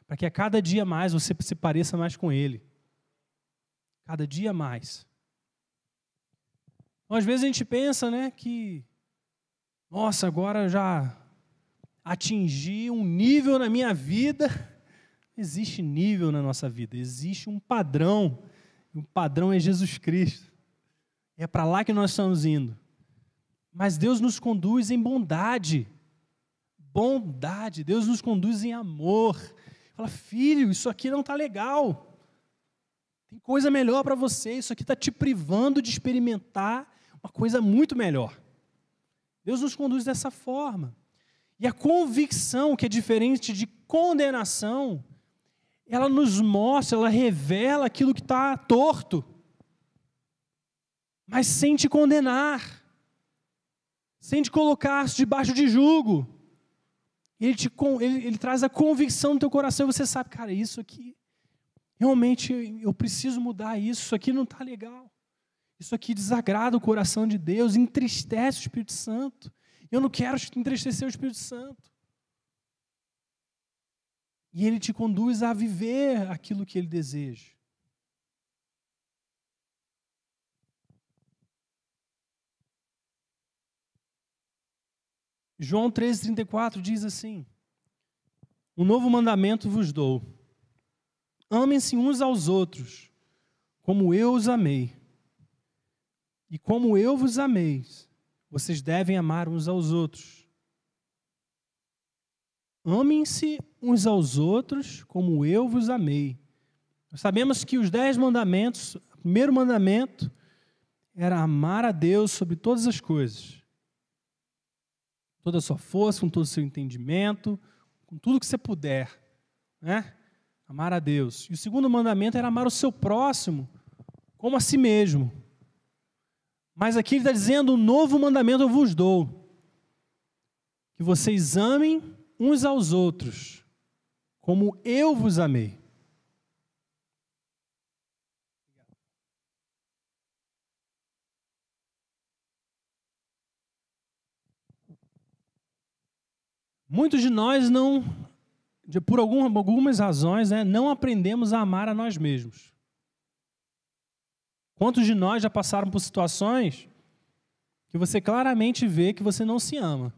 para que a cada dia mais você se pareça mais com Ele. Cada dia mais. Então, às vezes a gente pensa, né, que nossa, agora já atingir um nível na minha vida. Existe nível na nossa vida, existe um padrão. E o padrão é Jesus Cristo. É para lá que nós estamos indo. Mas Deus nos conduz em bondade. Bondade. Deus nos conduz em amor. Fala, filho, isso aqui não está legal. Tem coisa melhor para você. Isso aqui está te privando de experimentar uma coisa muito melhor. Deus nos conduz dessa forma. E a convicção, que é diferente de condenação, ela nos mostra, ela revela aquilo que está torto, mas sem te condenar, sem te colocar debaixo de jugo. Ele, te, ele, ele traz a convicção no teu coração e você sabe, cara, isso aqui, realmente eu preciso mudar isso, isso aqui não está legal. Isso aqui desagrada o coração de Deus, entristece o Espírito Santo. Eu não quero entristecer o Espírito Santo. E ele te conduz a viver aquilo que ele deseja. João 13,34 diz assim: Um novo mandamento vos dou. Amem-se uns aos outros, como eu os amei. E como eu vos amei, vocês devem amar uns aos outros. Amem-se uns aos outros como eu vos amei. Nós sabemos que os dez mandamentos, o primeiro mandamento era amar a Deus sobre todas as coisas. Toda a sua força, com todo o seu entendimento, com tudo que você puder. Né? Amar a Deus. E o segundo mandamento era amar o seu próximo como a si mesmo. Mas aqui ele está dizendo: um novo mandamento eu vos dou. Que vocês amem uns aos outros, como eu vos amei. Muitos de nós não, por algumas razões, né, não aprendemos a amar a nós mesmos. Quantos de nós já passaram por situações que você claramente vê que você não se ama?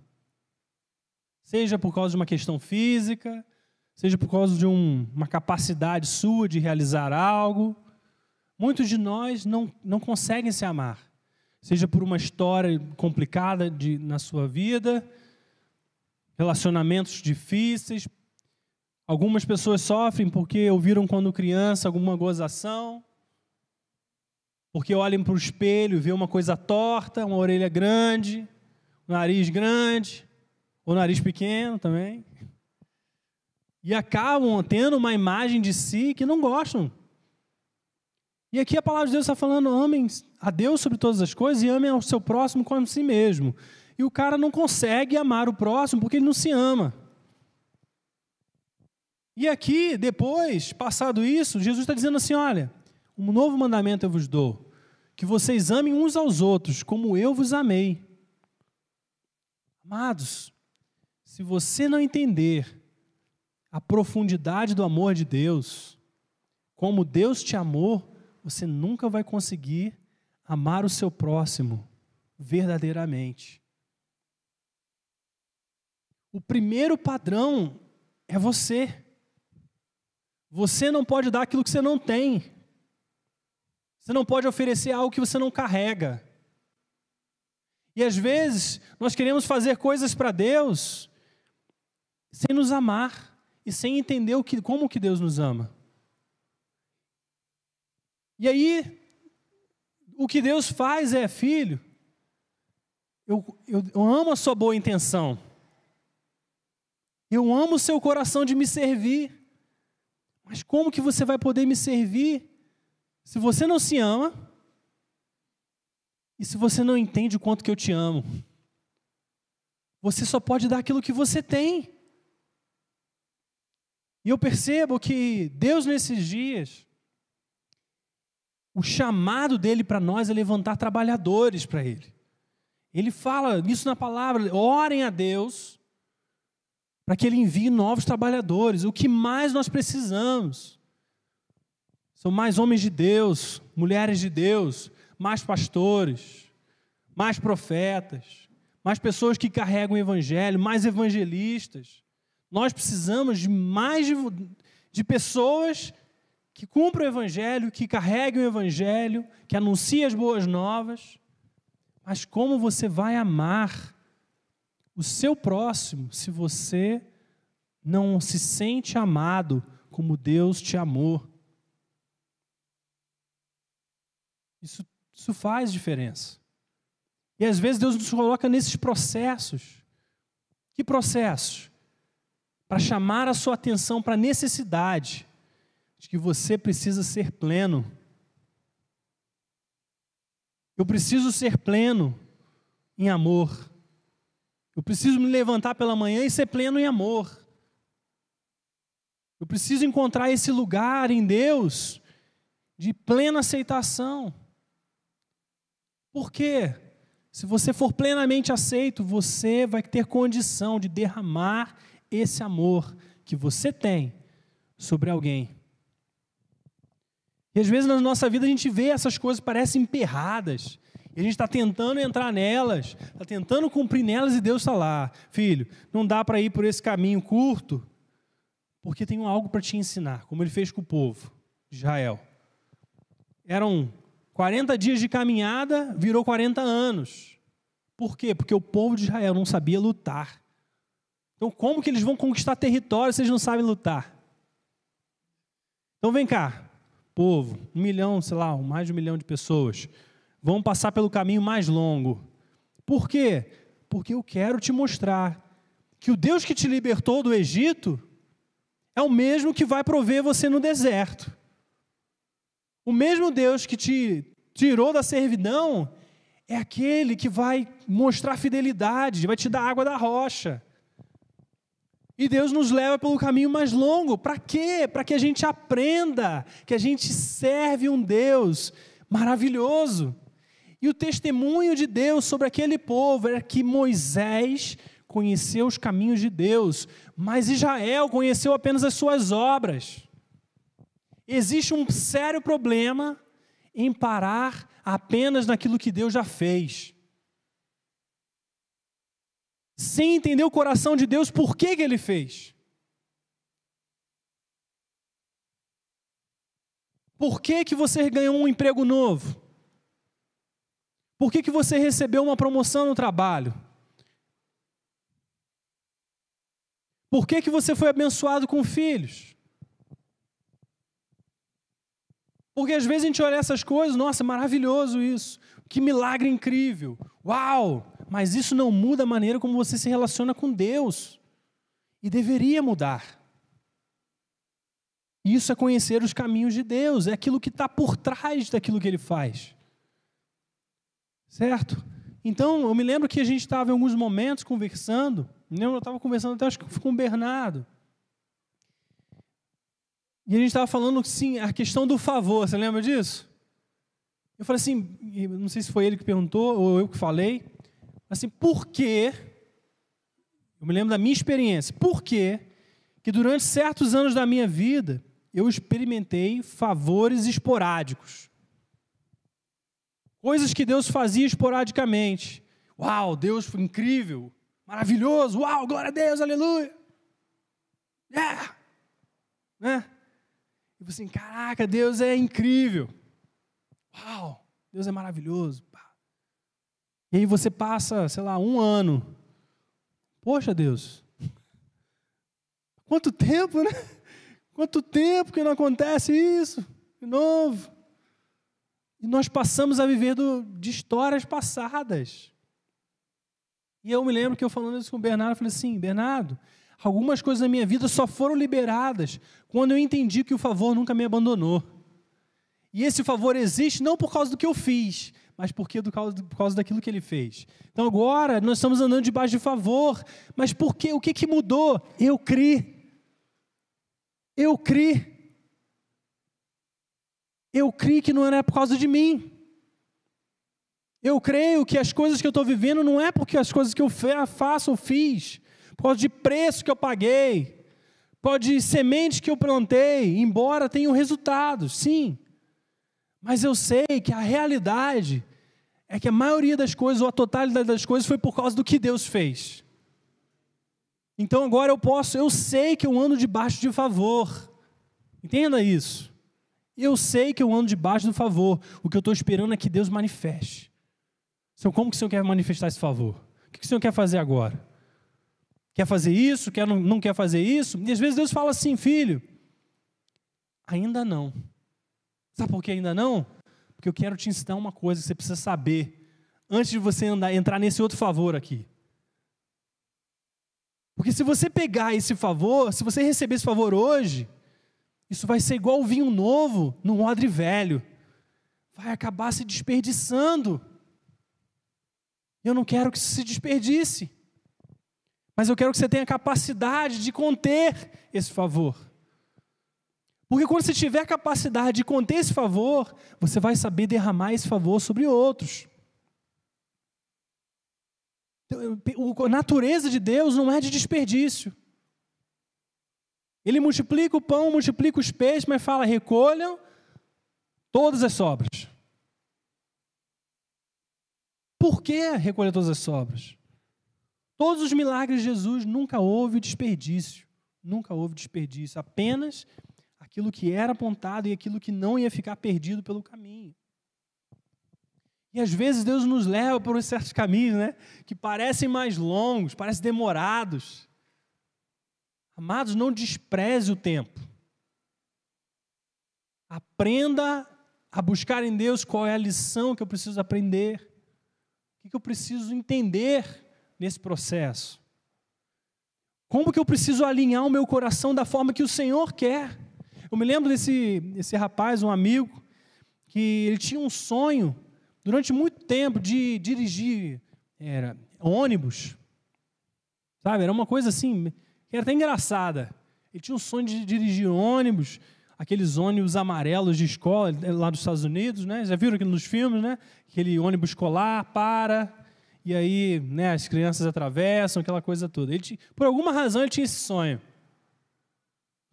Seja por causa de uma questão física, seja por causa de um, uma capacidade sua de realizar algo. Muitos de nós não, não conseguem se amar. Seja por uma história complicada de, na sua vida, relacionamentos difíceis. Algumas pessoas sofrem porque ouviram quando criança alguma gozação porque olham para o espelho e vê uma coisa torta, uma orelha grande, um nariz grande, ou nariz pequeno também. E acabam tendo uma imagem de si que não gostam. E aqui a palavra de Deus está falando: amem a Deus sobre todas as coisas e amem ao seu próximo como a si mesmo. E o cara não consegue amar o próximo porque ele não se ama. E aqui, depois, passado isso, Jesus está dizendo assim: olha, um novo mandamento eu vos dou: que vocês amem uns aos outros, como eu vos amei. Amados, se você não entender a profundidade do amor de Deus, como Deus te amou, você nunca vai conseguir amar o seu próximo verdadeiramente. O primeiro padrão é você. Você não pode dar aquilo que você não tem. Você não pode oferecer algo que você não carrega. E às vezes nós queremos fazer coisas para Deus sem nos amar e sem entender o que, como que Deus nos ama. E aí, o que Deus faz é, filho, eu, eu, eu amo a sua boa intenção. Eu amo o seu coração de me servir. Mas como que você vai poder me servir se você não se ama, e se você não entende o quanto que eu te amo, você só pode dar aquilo que você tem. E eu percebo que Deus, nesses dias, o chamado dele para nós é levantar trabalhadores para ele. Ele fala isso na palavra: orem a Deus para que ele envie novos trabalhadores. O que mais nós precisamos são mais homens de Deus, mulheres de Deus, mais pastores, mais profetas, mais pessoas que carregam o evangelho, mais evangelistas. Nós precisamos de mais de, de pessoas que cumprem o evangelho, que carreguem o evangelho, que anunciem as boas novas. Mas como você vai amar o seu próximo se você não se sente amado como Deus te amou? Isso, isso faz diferença. E às vezes Deus nos coloca nesses processos. Que processos? Para chamar a sua atenção para a necessidade de que você precisa ser pleno. Eu preciso ser pleno em amor. Eu preciso me levantar pela manhã e ser pleno em amor. Eu preciso encontrar esse lugar em Deus de plena aceitação. Por quê? Se você for plenamente aceito, você vai ter condição de derramar esse amor que você tem sobre alguém. E às vezes na nossa vida a gente vê essas coisas parecem emperradas. E a gente está tentando entrar nelas, está tentando cumprir nelas e Deus está lá. Filho, não dá para ir por esse caminho curto, porque tem algo para te ensinar, como ele fez com o povo de Israel. Eram 40 dias de caminhada virou 40 anos. Por quê? Porque o povo de Israel não sabia lutar. Então, como que eles vão conquistar território se eles não sabem lutar? Então, vem cá, povo, um milhão, sei lá, mais de um milhão de pessoas, vão passar pelo caminho mais longo. Por quê? Porque eu quero te mostrar que o Deus que te libertou do Egito é o mesmo que vai prover você no deserto. O mesmo Deus que te tirou da servidão é aquele que vai mostrar fidelidade, vai te dar água da rocha. E Deus nos leva pelo caminho mais longo. Para quê? Para que a gente aprenda que a gente serve um Deus maravilhoso. E o testemunho de Deus sobre aquele povo era que Moisés conheceu os caminhos de Deus, mas Israel conheceu apenas as suas obras. Existe um sério problema em parar apenas naquilo que Deus já fez. Sem entender o coração de Deus, por que, que ele fez? Por que, que você ganhou um emprego novo? Por que, que você recebeu uma promoção no trabalho? Por que, que você foi abençoado com filhos? Porque às vezes a gente olha essas coisas, nossa, maravilhoso isso, que milagre incrível, uau! Mas isso não muda a maneira como você se relaciona com Deus. E deveria mudar. Isso é conhecer os caminhos de Deus, é aquilo que está por trás daquilo que ele faz. Certo? Então, eu me lembro que a gente estava em alguns momentos conversando, eu estava conversando até acho que com o Bernardo. E a gente estava falando, sim, a questão do favor, você lembra disso? Eu falei assim, não sei se foi ele que perguntou ou eu que falei, assim, por que, eu me lembro da minha experiência, por que que durante certos anos da minha vida eu experimentei favores esporádicos? Coisas que Deus fazia esporadicamente. Uau, Deus foi incrível, maravilhoso, uau, glória a Deus, aleluia. Yeah! Né? E você assim, caraca, Deus é incrível. Uau, Deus é maravilhoso. E aí você passa, sei lá, um ano. Poxa, Deus. Quanto tempo, né? Quanto tempo que não acontece isso de novo. E nós passamos a viver do, de histórias passadas. E eu me lembro que eu falando isso com o Bernardo, eu falei assim, Bernardo, Algumas coisas na minha vida só foram liberadas quando eu entendi que o favor nunca me abandonou. E esse favor existe não por causa do que eu fiz, mas porque do causa, por causa daquilo que ele fez. Então agora nós estamos andando debaixo de favor, mas por quê? O que, que mudou? Eu criei. Eu criei. Eu criei que não era por causa de mim. Eu creio que as coisas que eu estou vivendo não é porque as coisas que eu faço ou fiz, por causa de preço que eu paguei, por causa de semente que eu plantei, embora tenham resultados, sim. Mas eu sei que a realidade é que a maioria das coisas, ou a totalidade das coisas, foi por causa do que Deus fez. Então agora eu posso, eu sei que eu ando debaixo de favor. Entenda isso. Eu sei que eu ando debaixo do favor. O que eu estou esperando é que Deus manifeste. Então, como que o Senhor quer manifestar esse favor? O que o Senhor quer fazer agora? Quer fazer isso? Quer, não, não quer fazer isso? E às vezes Deus fala assim, filho, ainda não. Sabe por que ainda não? Porque eu quero te ensinar uma coisa que você precisa saber antes de você andar, entrar nesse outro favor aqui. Porque se você pegar esse favor, se você receber esse favor hoje, isso vai ser igual o vinho novo num odre velho. Vai acabar se desperdiçando. Eu não quero que isso se desperdice. Mas eu quero que você tenha capacidade de conter esse favor. Porque quando você tiver capacidade de conter esse favor, você vai saber derramar esse favor sobre outros. A natureza de Deus não é de desperdício. Ele multiplica o pão, multiplica os peixes, mas fala: recolham todas as sobras. Por que recolher todas as sobras? Todos os milagres de Jesus nunca houve desperdício. Nunca houve desperdício. Apenas aquilo que era apontado e aquilo que não ia ficar perdido pelo caminho. E às vezes Deus nos leva por certos caminhos, né? Que parecem mais longos, parecem demorados. Amados, não despreze o tempo. Aprenda a buscar em Deus qual é a lição que eu preciso aprender, o que eu preciso entender nesse processo. Como que eu preciso alinhar o meu coração da forma que o Senhor quer? Eu me lembro desse, desse rapaz, um amigo, que ele tinha um sonho durante muito tempo de dirigir era, ônibus. Sabe? Era uma coisa assim, era até engraçada. Ele tinha um sonho de dirigir ônibus, aqueles ônibus amarelos de escola lá dos Estados Unidos, né? Já viram aqui nos filmes, né? Aquele ônibus escolar para e aí, né, as crianças atravessam, aquela coisa toda. Ele tinha, por alguma razão ele tinha esse sonho.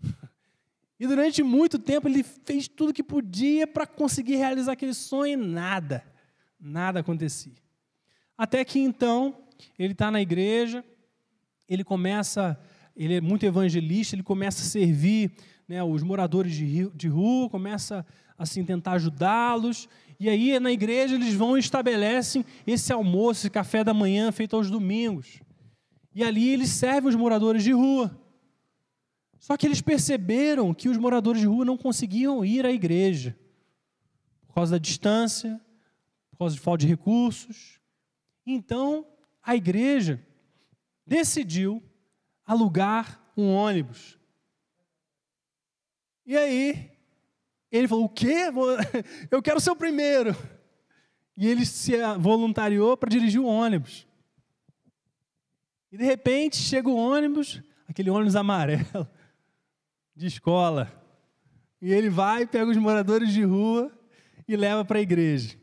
E durante muito tempo ele fez tudo que podia para conseguir realizar aquele sonho e nada nada acontecia. Até que então, ele está na igreja, ele começa, ele é muito evangelista, ele começa a servir né, os moradores de, de rua, começa assim tentar ajudá-los. E aí na igreja eles vão e estabelecem esse almoço, esse café da manhã feito aos domingos. E ali eles servem os moradores de rua. Só que eles perceberam que os moradores de rua não conseguiam ir à igreja por causa da distância, causa de falta de recursos. Então, a igreja decidiu alugar um ônibus. E aí, ele falou: O quê? Eu quero ser o primeiro. E ele se voluntariou para dirigir o ônibus. E de repente chega o ônibus, aquele ônibus amarelo, de escola. E ele vai, pega os moradores de rua e leva para a igreja.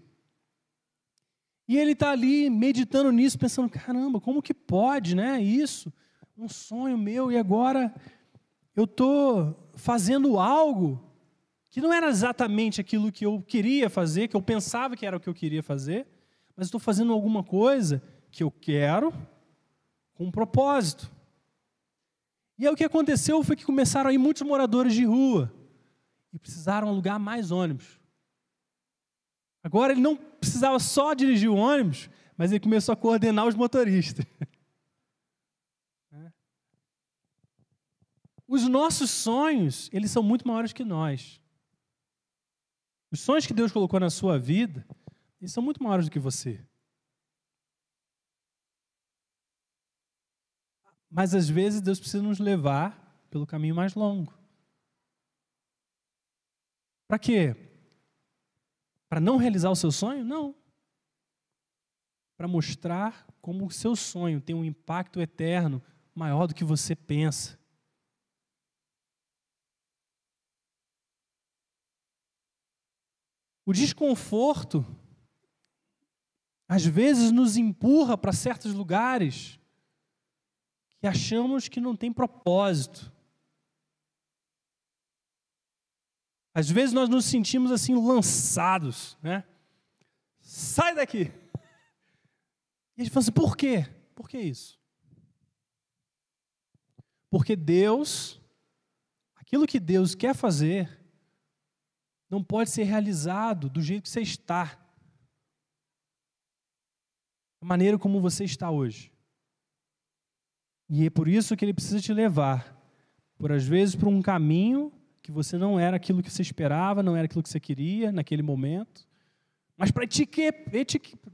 E ele está ali meditando nisso, pensando: caramba, como que pode, né? Isso, um sonho meu, e agora eu estou fazendo algo que não era exatamente aquilo que eu queria fazer, que eu pensava que era o que eu queria fazer, mas estou fazendo alguma coisa que eu quero com um propósito. E aí o que aconteceu foi que começaram a ir muitos moradores de rua e precisaram alugar mais ônibus. Agora ele não precisava só dirigir o ônibus, mas ele começou a coordenar os motoristas. Os nossos sonhos, eles são muito maiores que nós. Os sonhos que Deus colocou na sua vida, eles são muito maiores do que você. Mas às vezes Deus precisa nos levar pelo caminho mais longo. Para quê? Para não realizar o seu sonho? Não. Para mostrar como o seu sonho tem um impacto eterno maior do que você pensa. O desconforto às vezes nos empurra para certos lugares que achamos que não tem propósito. Às vezes nós nos sentimos assim lançados, né? Sai daqui! E a gente fala assim: por quê? Por que isso? Porque Deus, aquilo que Deus quer fazer, não pode ser realizado do jeito que você está. A maneira como você está hoje. E é por isso que ele precisa te levar, por às vezes, para um caminho que você não era aquilo que você esperava, não era aquilo que você queria naquele momento, mas para te,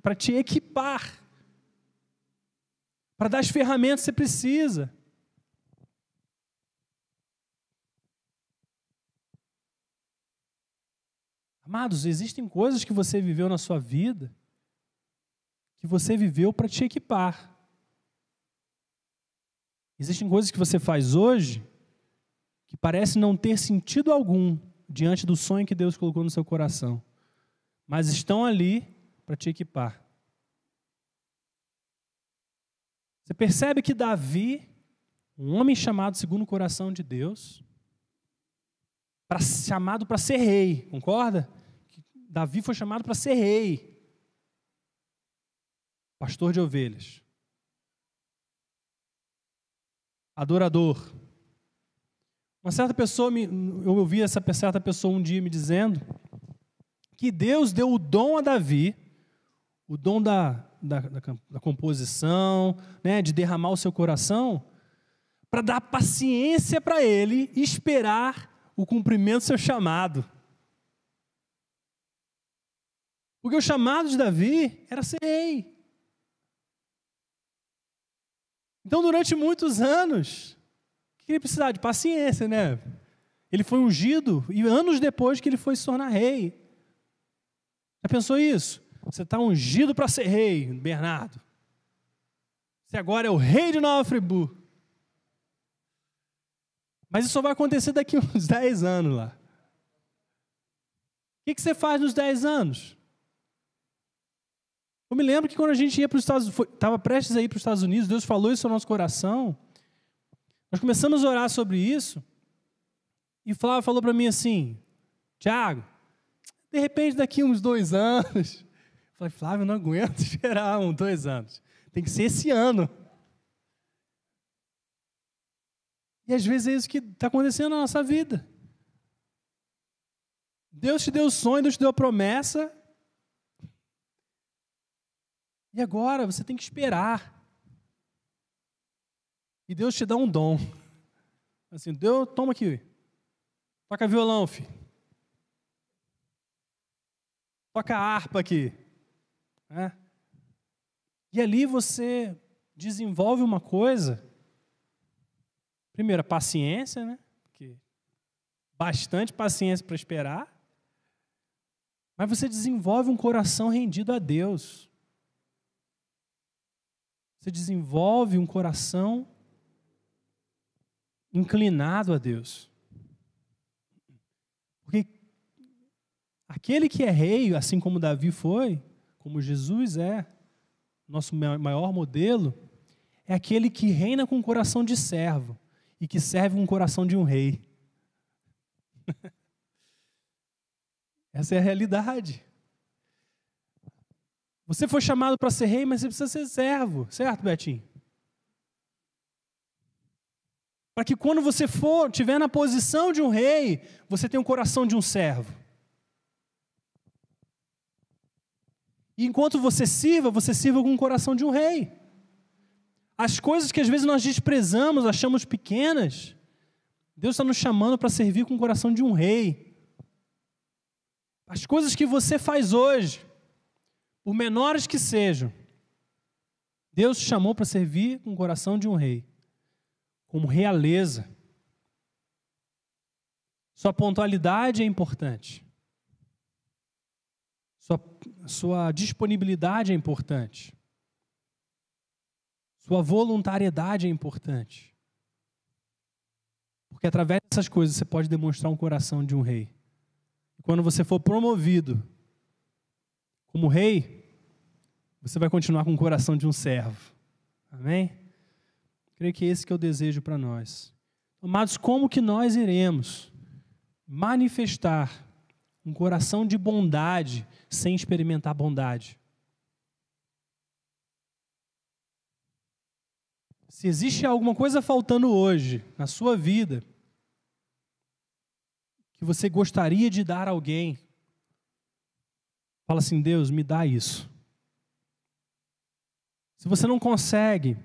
para te equipar, para dar as ferramentas que você precisa. Amados, existem coisas que você viveu na sua vida que você viveu para te equipar. Existem coisas que você faz hoje que parece não ter sentido algum diante do sonho que Deus colocou no seu coração, mas estão ali para te equipar. Você percebe que Davi, um homem chamado segundo o coração de Deus, pra, chamado para ser rei, concorda? Davi foi chamado para ser rei, pastor de ovelhas, adorador, uma certa pessoa, me, eu ouvi essa certa pessoa um dia me dizendo que Deus deu o dom a Davi, o dom da, da, da, da composição, né, de derramar o seu coração, para dar paciência para ele esperar o cumprimento do seu chamado. Porque o chamado de Davi era ser rei. Então, durante muitos anos, que ele precisava de paciência, né? Ele foi ungido e anos depois que ele foi se tornar rei. Já pensou isso? Você está ungido para ser rei, Bernardo. Você agora é o rei de Nova Friburgo. Mas isso só vai acontecer daqui uns 10 anos lá. O que, que você faz nos 10 anos? Eu me lembro que quando a gente ia para os Estados Unidos, estava prestes a ir para os Estados Unidos, Deus falou isso no nosso coração. Nós começamos a orar sobre isso e Flávio falou para mim assim: Tiago, de repente daqui uns dois anos. Eu falei, Flávio, eu não aguento esperar uns dois anos. Tem que ser esse ano. E às vezes é isso que está acontecendo na nossa vida. Deus te deu o sonho, Deus te deu a promessa. E agora você tem que esperar. E Deus te dá um dom. Assim, Deus, toma aqui. Toca violão, filho. Toca harpa aqui. É. E ali você desenvolve uma coisa. Primeiro, a paciência, né? Porque bastante paciência para esperar. Mas você desenvolve um coração rendido a Deus. Você desenvolve um coração inclinado a Deus. Porque aquele que é rei, assim como Davi foi, como Jesus é, nosso maior modelo, é aquele que reina com o coração de servo e que serve com o coração de um rei. Essa é a realidade. Você foi chamado para ser rei, mas você precisa ser servo, certo, Betinho? Para que quando você for, tiver na posição de um rei, você tenha o coração de um servo. E enquanto você sirva, você sirva com o coração de um rei. As coisas que às vezes nós desprezamos, achamos pequenas, Deus está nos chamando para servir com o coração de um rei. As coisas que você faz hoje, por menores que sejam, Deus te chamou para servir com o coração de um rei como realeza. Sua pontualidade é importante. Sua, sua disponibilidade é importante. Sua voluntariedade é importante. Porque através dessas coisas você pode demonstrar um coração de um rei. E quando você for promovido como rei, você vai continuar com o coração de um servo. Amém? Creio que esse que é o desejo para nós. Amados, como que nós iremos manifestar um coração de bondade sem experimentar bondade? Se existe alguma coisa faltando hoje na sua vida, que você gostaria de dar a alguém, fala assim: Deus, me dá isso. Se você não consegue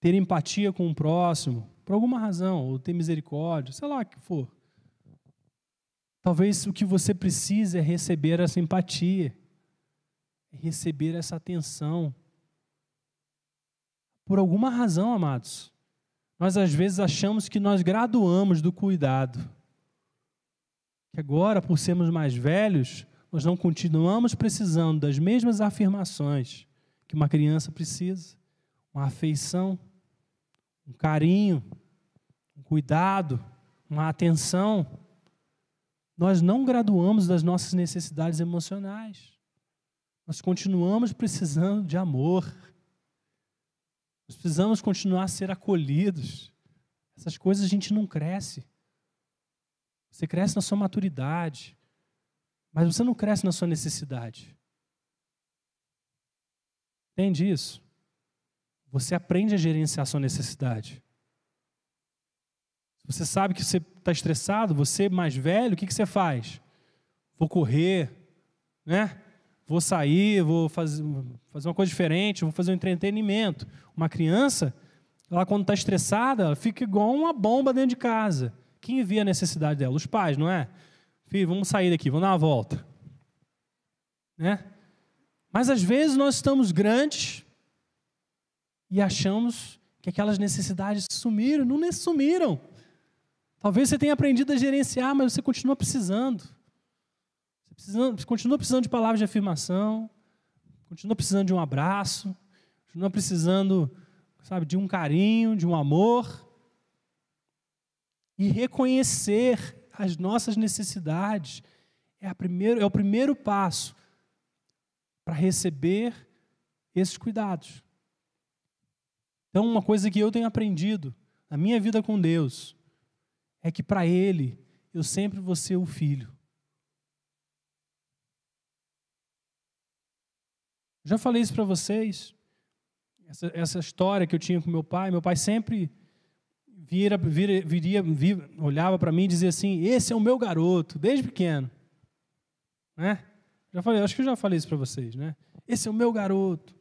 ter empatia com o próximo, por alguma razão, ou ter misericórdia, sei lá o que for, talvez o que você precisa é receber essa empatia, é receber essa atenção. Por alguma razão, amados, nós às vezes achamos que nós graduamos do cuidado. Que agora, por sermos mais velhos, nós não continuamos precisando das mesmas afirmações que uma criança precisa. Uma afeição, um carinho, um cuidado, uma atenção. Nós não graduamos das nossas necessidades emocionais. Nós continuamos precisando de amor. Nós precisamos continuar a ser acolhidos. Essas coisas a gente não cresce. Você cresce na sua maturidade, mas você não cresce na sua necessidade. Entende isso? Você aprende a gerenciar a sua necessidade. Você sabe que você está estressado, você mais velho, o que, que você faz? Vou correr, né? Vou sair, vou fazer, fazer uma coisa diferente, vou fazer um entretenimento. Uma criança, ela quando está estressada, ela fica igual uma bomba dentro de casa. Quem vê a necessidade dela? Os pais, não é? Filho, vamos sair daqui, vamos dar uma volta. Né? Mas às vezes nós estamos grandes e achamos que aquelas necessidades sumiram. Não sumiram. Talvez você tenha aprendido a gerenciar, mas você continua precisando. Você, precisa, continua precisando de palavras de afirmação, continua precisando de um abraço, continua precisando, sabe, de um carinho, de um amor. E reconhecer as nossas necessidades é, primeiro, é o primeiro passo para receber esses cuidados. Então, uma coisa que eu tenho aprendido na minha vida com Deus é que para Ele eu sempre vou ser o filho. Já falei isso para vocês. Essa, essa, história que eu tinha com meu pai. Meu pai sempre vira, vira, viria, vira, olhava para mim e dizia assim: Esse é o meu garoto, desde pequeno. Né? Já falei, acho que eu já falei isso para vocês, né? Esse é o meu garoto.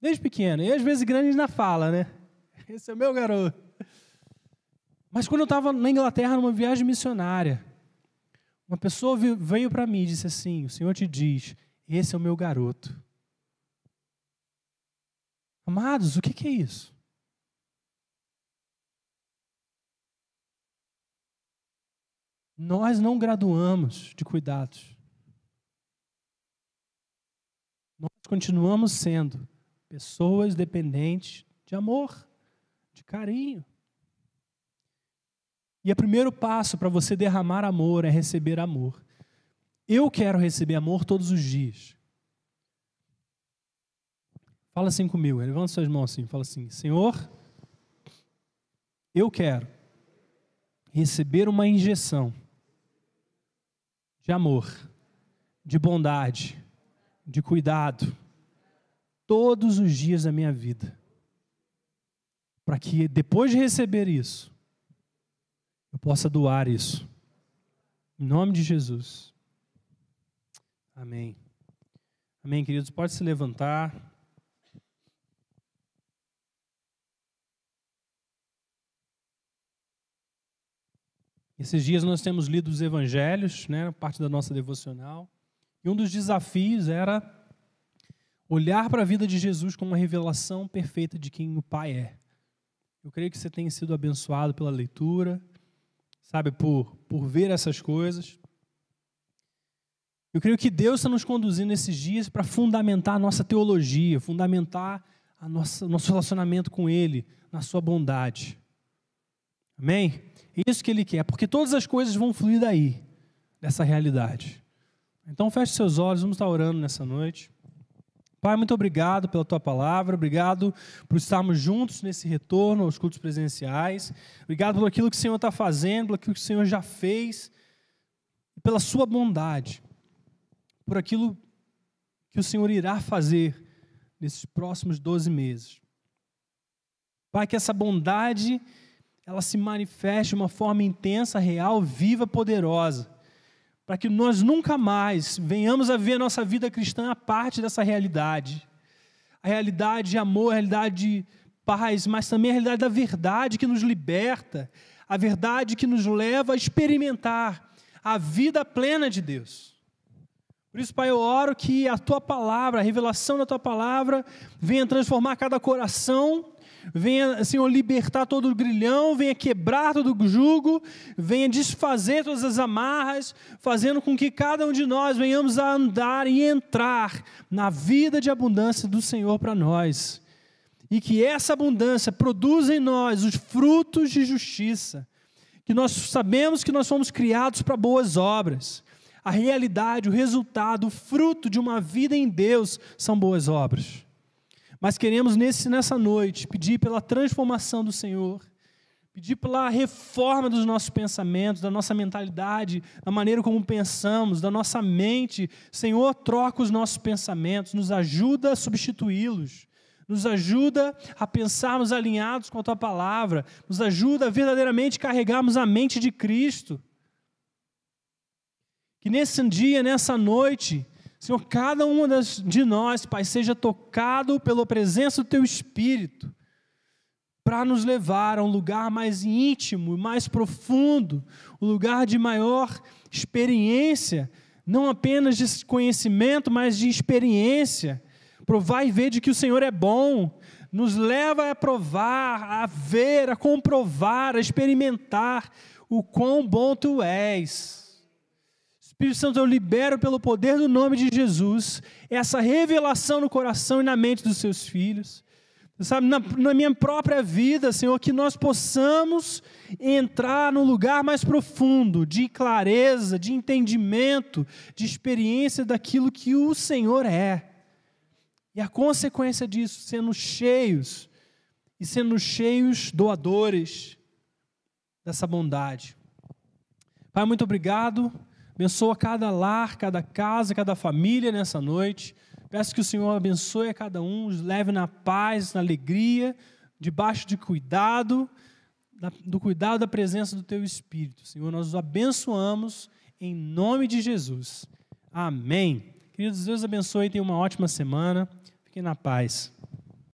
Desde pequeno. E às vezes grande ainda fala, né? Esse é o meu garoto. Mas quando eu estava na Inglaterra numa viagem missionária, uma pessoa veio para mim e disse assim: O Senhor te diz, esse é o meu garoto. Amados, o que, que é isso? Nós não graduamos de cuidados. Nós continuamos sendo pessoas dependentes de amor, de carinho. E o primeiro passo para você derramar amor é receber amor. Eu quero receber amor todos os dias. Fala assim comigo, levanta suas mãos assim, fala assim: Senhor, eu quero receber uma injeção de amor, de bondade, de cuidado, todos os dias da minha vida. Para que depois de receber isso, eu possa doar isso. Em nome de Jesus. Amém. Amém, queridos. Pode se levantar. Esses dias nós temos lido os evangelhos, né, parte da nossa devocional. E um dos desafios era olhar para a vida de Jesus como uma revelação perfeita de quem o Pai é. Eu creio que você tenha sido abençoado pela leitura, sabe, por, por ver essas coisas. Eu creio que Deus está nos conduzindo nesses dias para fundamentar a nossa teologia, fundamentar a nossa, nosso relacionamento com Ele, na Sua bondade. Amém? Isso que Ele quer, porque todas as coisas vão fluir daí, dessa realidade. Então feche seus olhos, vamos estar orando nessa noite. Pai, muito obrigado pela tua palavra, obrigado por estarmos juntos nesse retorno aos cultos presenciais, obrigado por aquilo que o Senhor está fazendo, por aquilo que o Senhor já fez, pela sua bondade, por aquilo que o Senhor irá fazer nesses próximos 12 meses. Pai, que essa bondade ela se manifeste de uma forma intensa, real, viva, poderosa, para que nós nunca mais venhamos a ver a nossa vida cristã a parte dessa realidade. A realidade de amor, a realidade de paz, mas também a realidade da verdade que nos liberta, a verdade que nos leva a experimentar a vida plena de Deus. Por isso, Pai, eu oro que a tua palavra, a revelação da tua palavra, venha transformar cada coração venha, Senhor, libertar todo o grilhão, venha quebrar todo o jugo, venha desfazer todas as amarras, fazendo com que cada um de nós venhamos a andar e entrar na vida de abundância do Senhor para nós. E que essa abundância produza em nós os frutos de justiça, que nós sabemos que nós fomos criados para boas obras. A realidade, o resultado, o fruto de uma vida em Deus são boas obras. Mas queremos nesse, nessa noite pedir pela transformação do Senhor, pedir pela reforma dos nossos pensamentos, da nossa mentalidade, da maneira como pensamos, da nossa mente. Senhor, troca os nossos pensamentos, nos ajuda a substituí-los. Nos ajuda a pensarmos alinhados com a tua palavra, nos ajuda a verdadeiramente carregarmos a mente de Cristo. Que nesse dia, nessa noite, Senhor, cada um de nós, Pai, seja tocado pela presença do Teu Espírito, para nos levar a um lugar mais íntimo, mais profundo, um lugar de maior experiência, não apenas de conhecimento, mas de experiência. Provar e ver de que o Senhor é bom, nos leva a provar, a ver, a comprovar, a experimentar o quão bom Tu és. Espírito Santo, eu libero pelo poder do nome de Jesus essa revelação no coração e na mente dos seus filhos. Sabe, na, na, minha própria vida, Senhor, que nós possamos entrar no lugar mais profundo de clareza, de entendimento, de experiência daquilo que o Senhor é. E a consequência disso, sendo cheios, e sendo cheios doadores dessa bondade. Pai, muito obrigado Abençoa cada lar, cada casa, cada família nessa noite. Peço que o Senhor abençoe a cada um, os leve na paz, na alegria, debaixo de cuidado, do cuidado da presença do Teu Espírito. Senhor, nós os abençoamos em nome de Jesus. Amém. Queridos, Deus abençoe e tenha uma ótima semana. Fiquem na paz.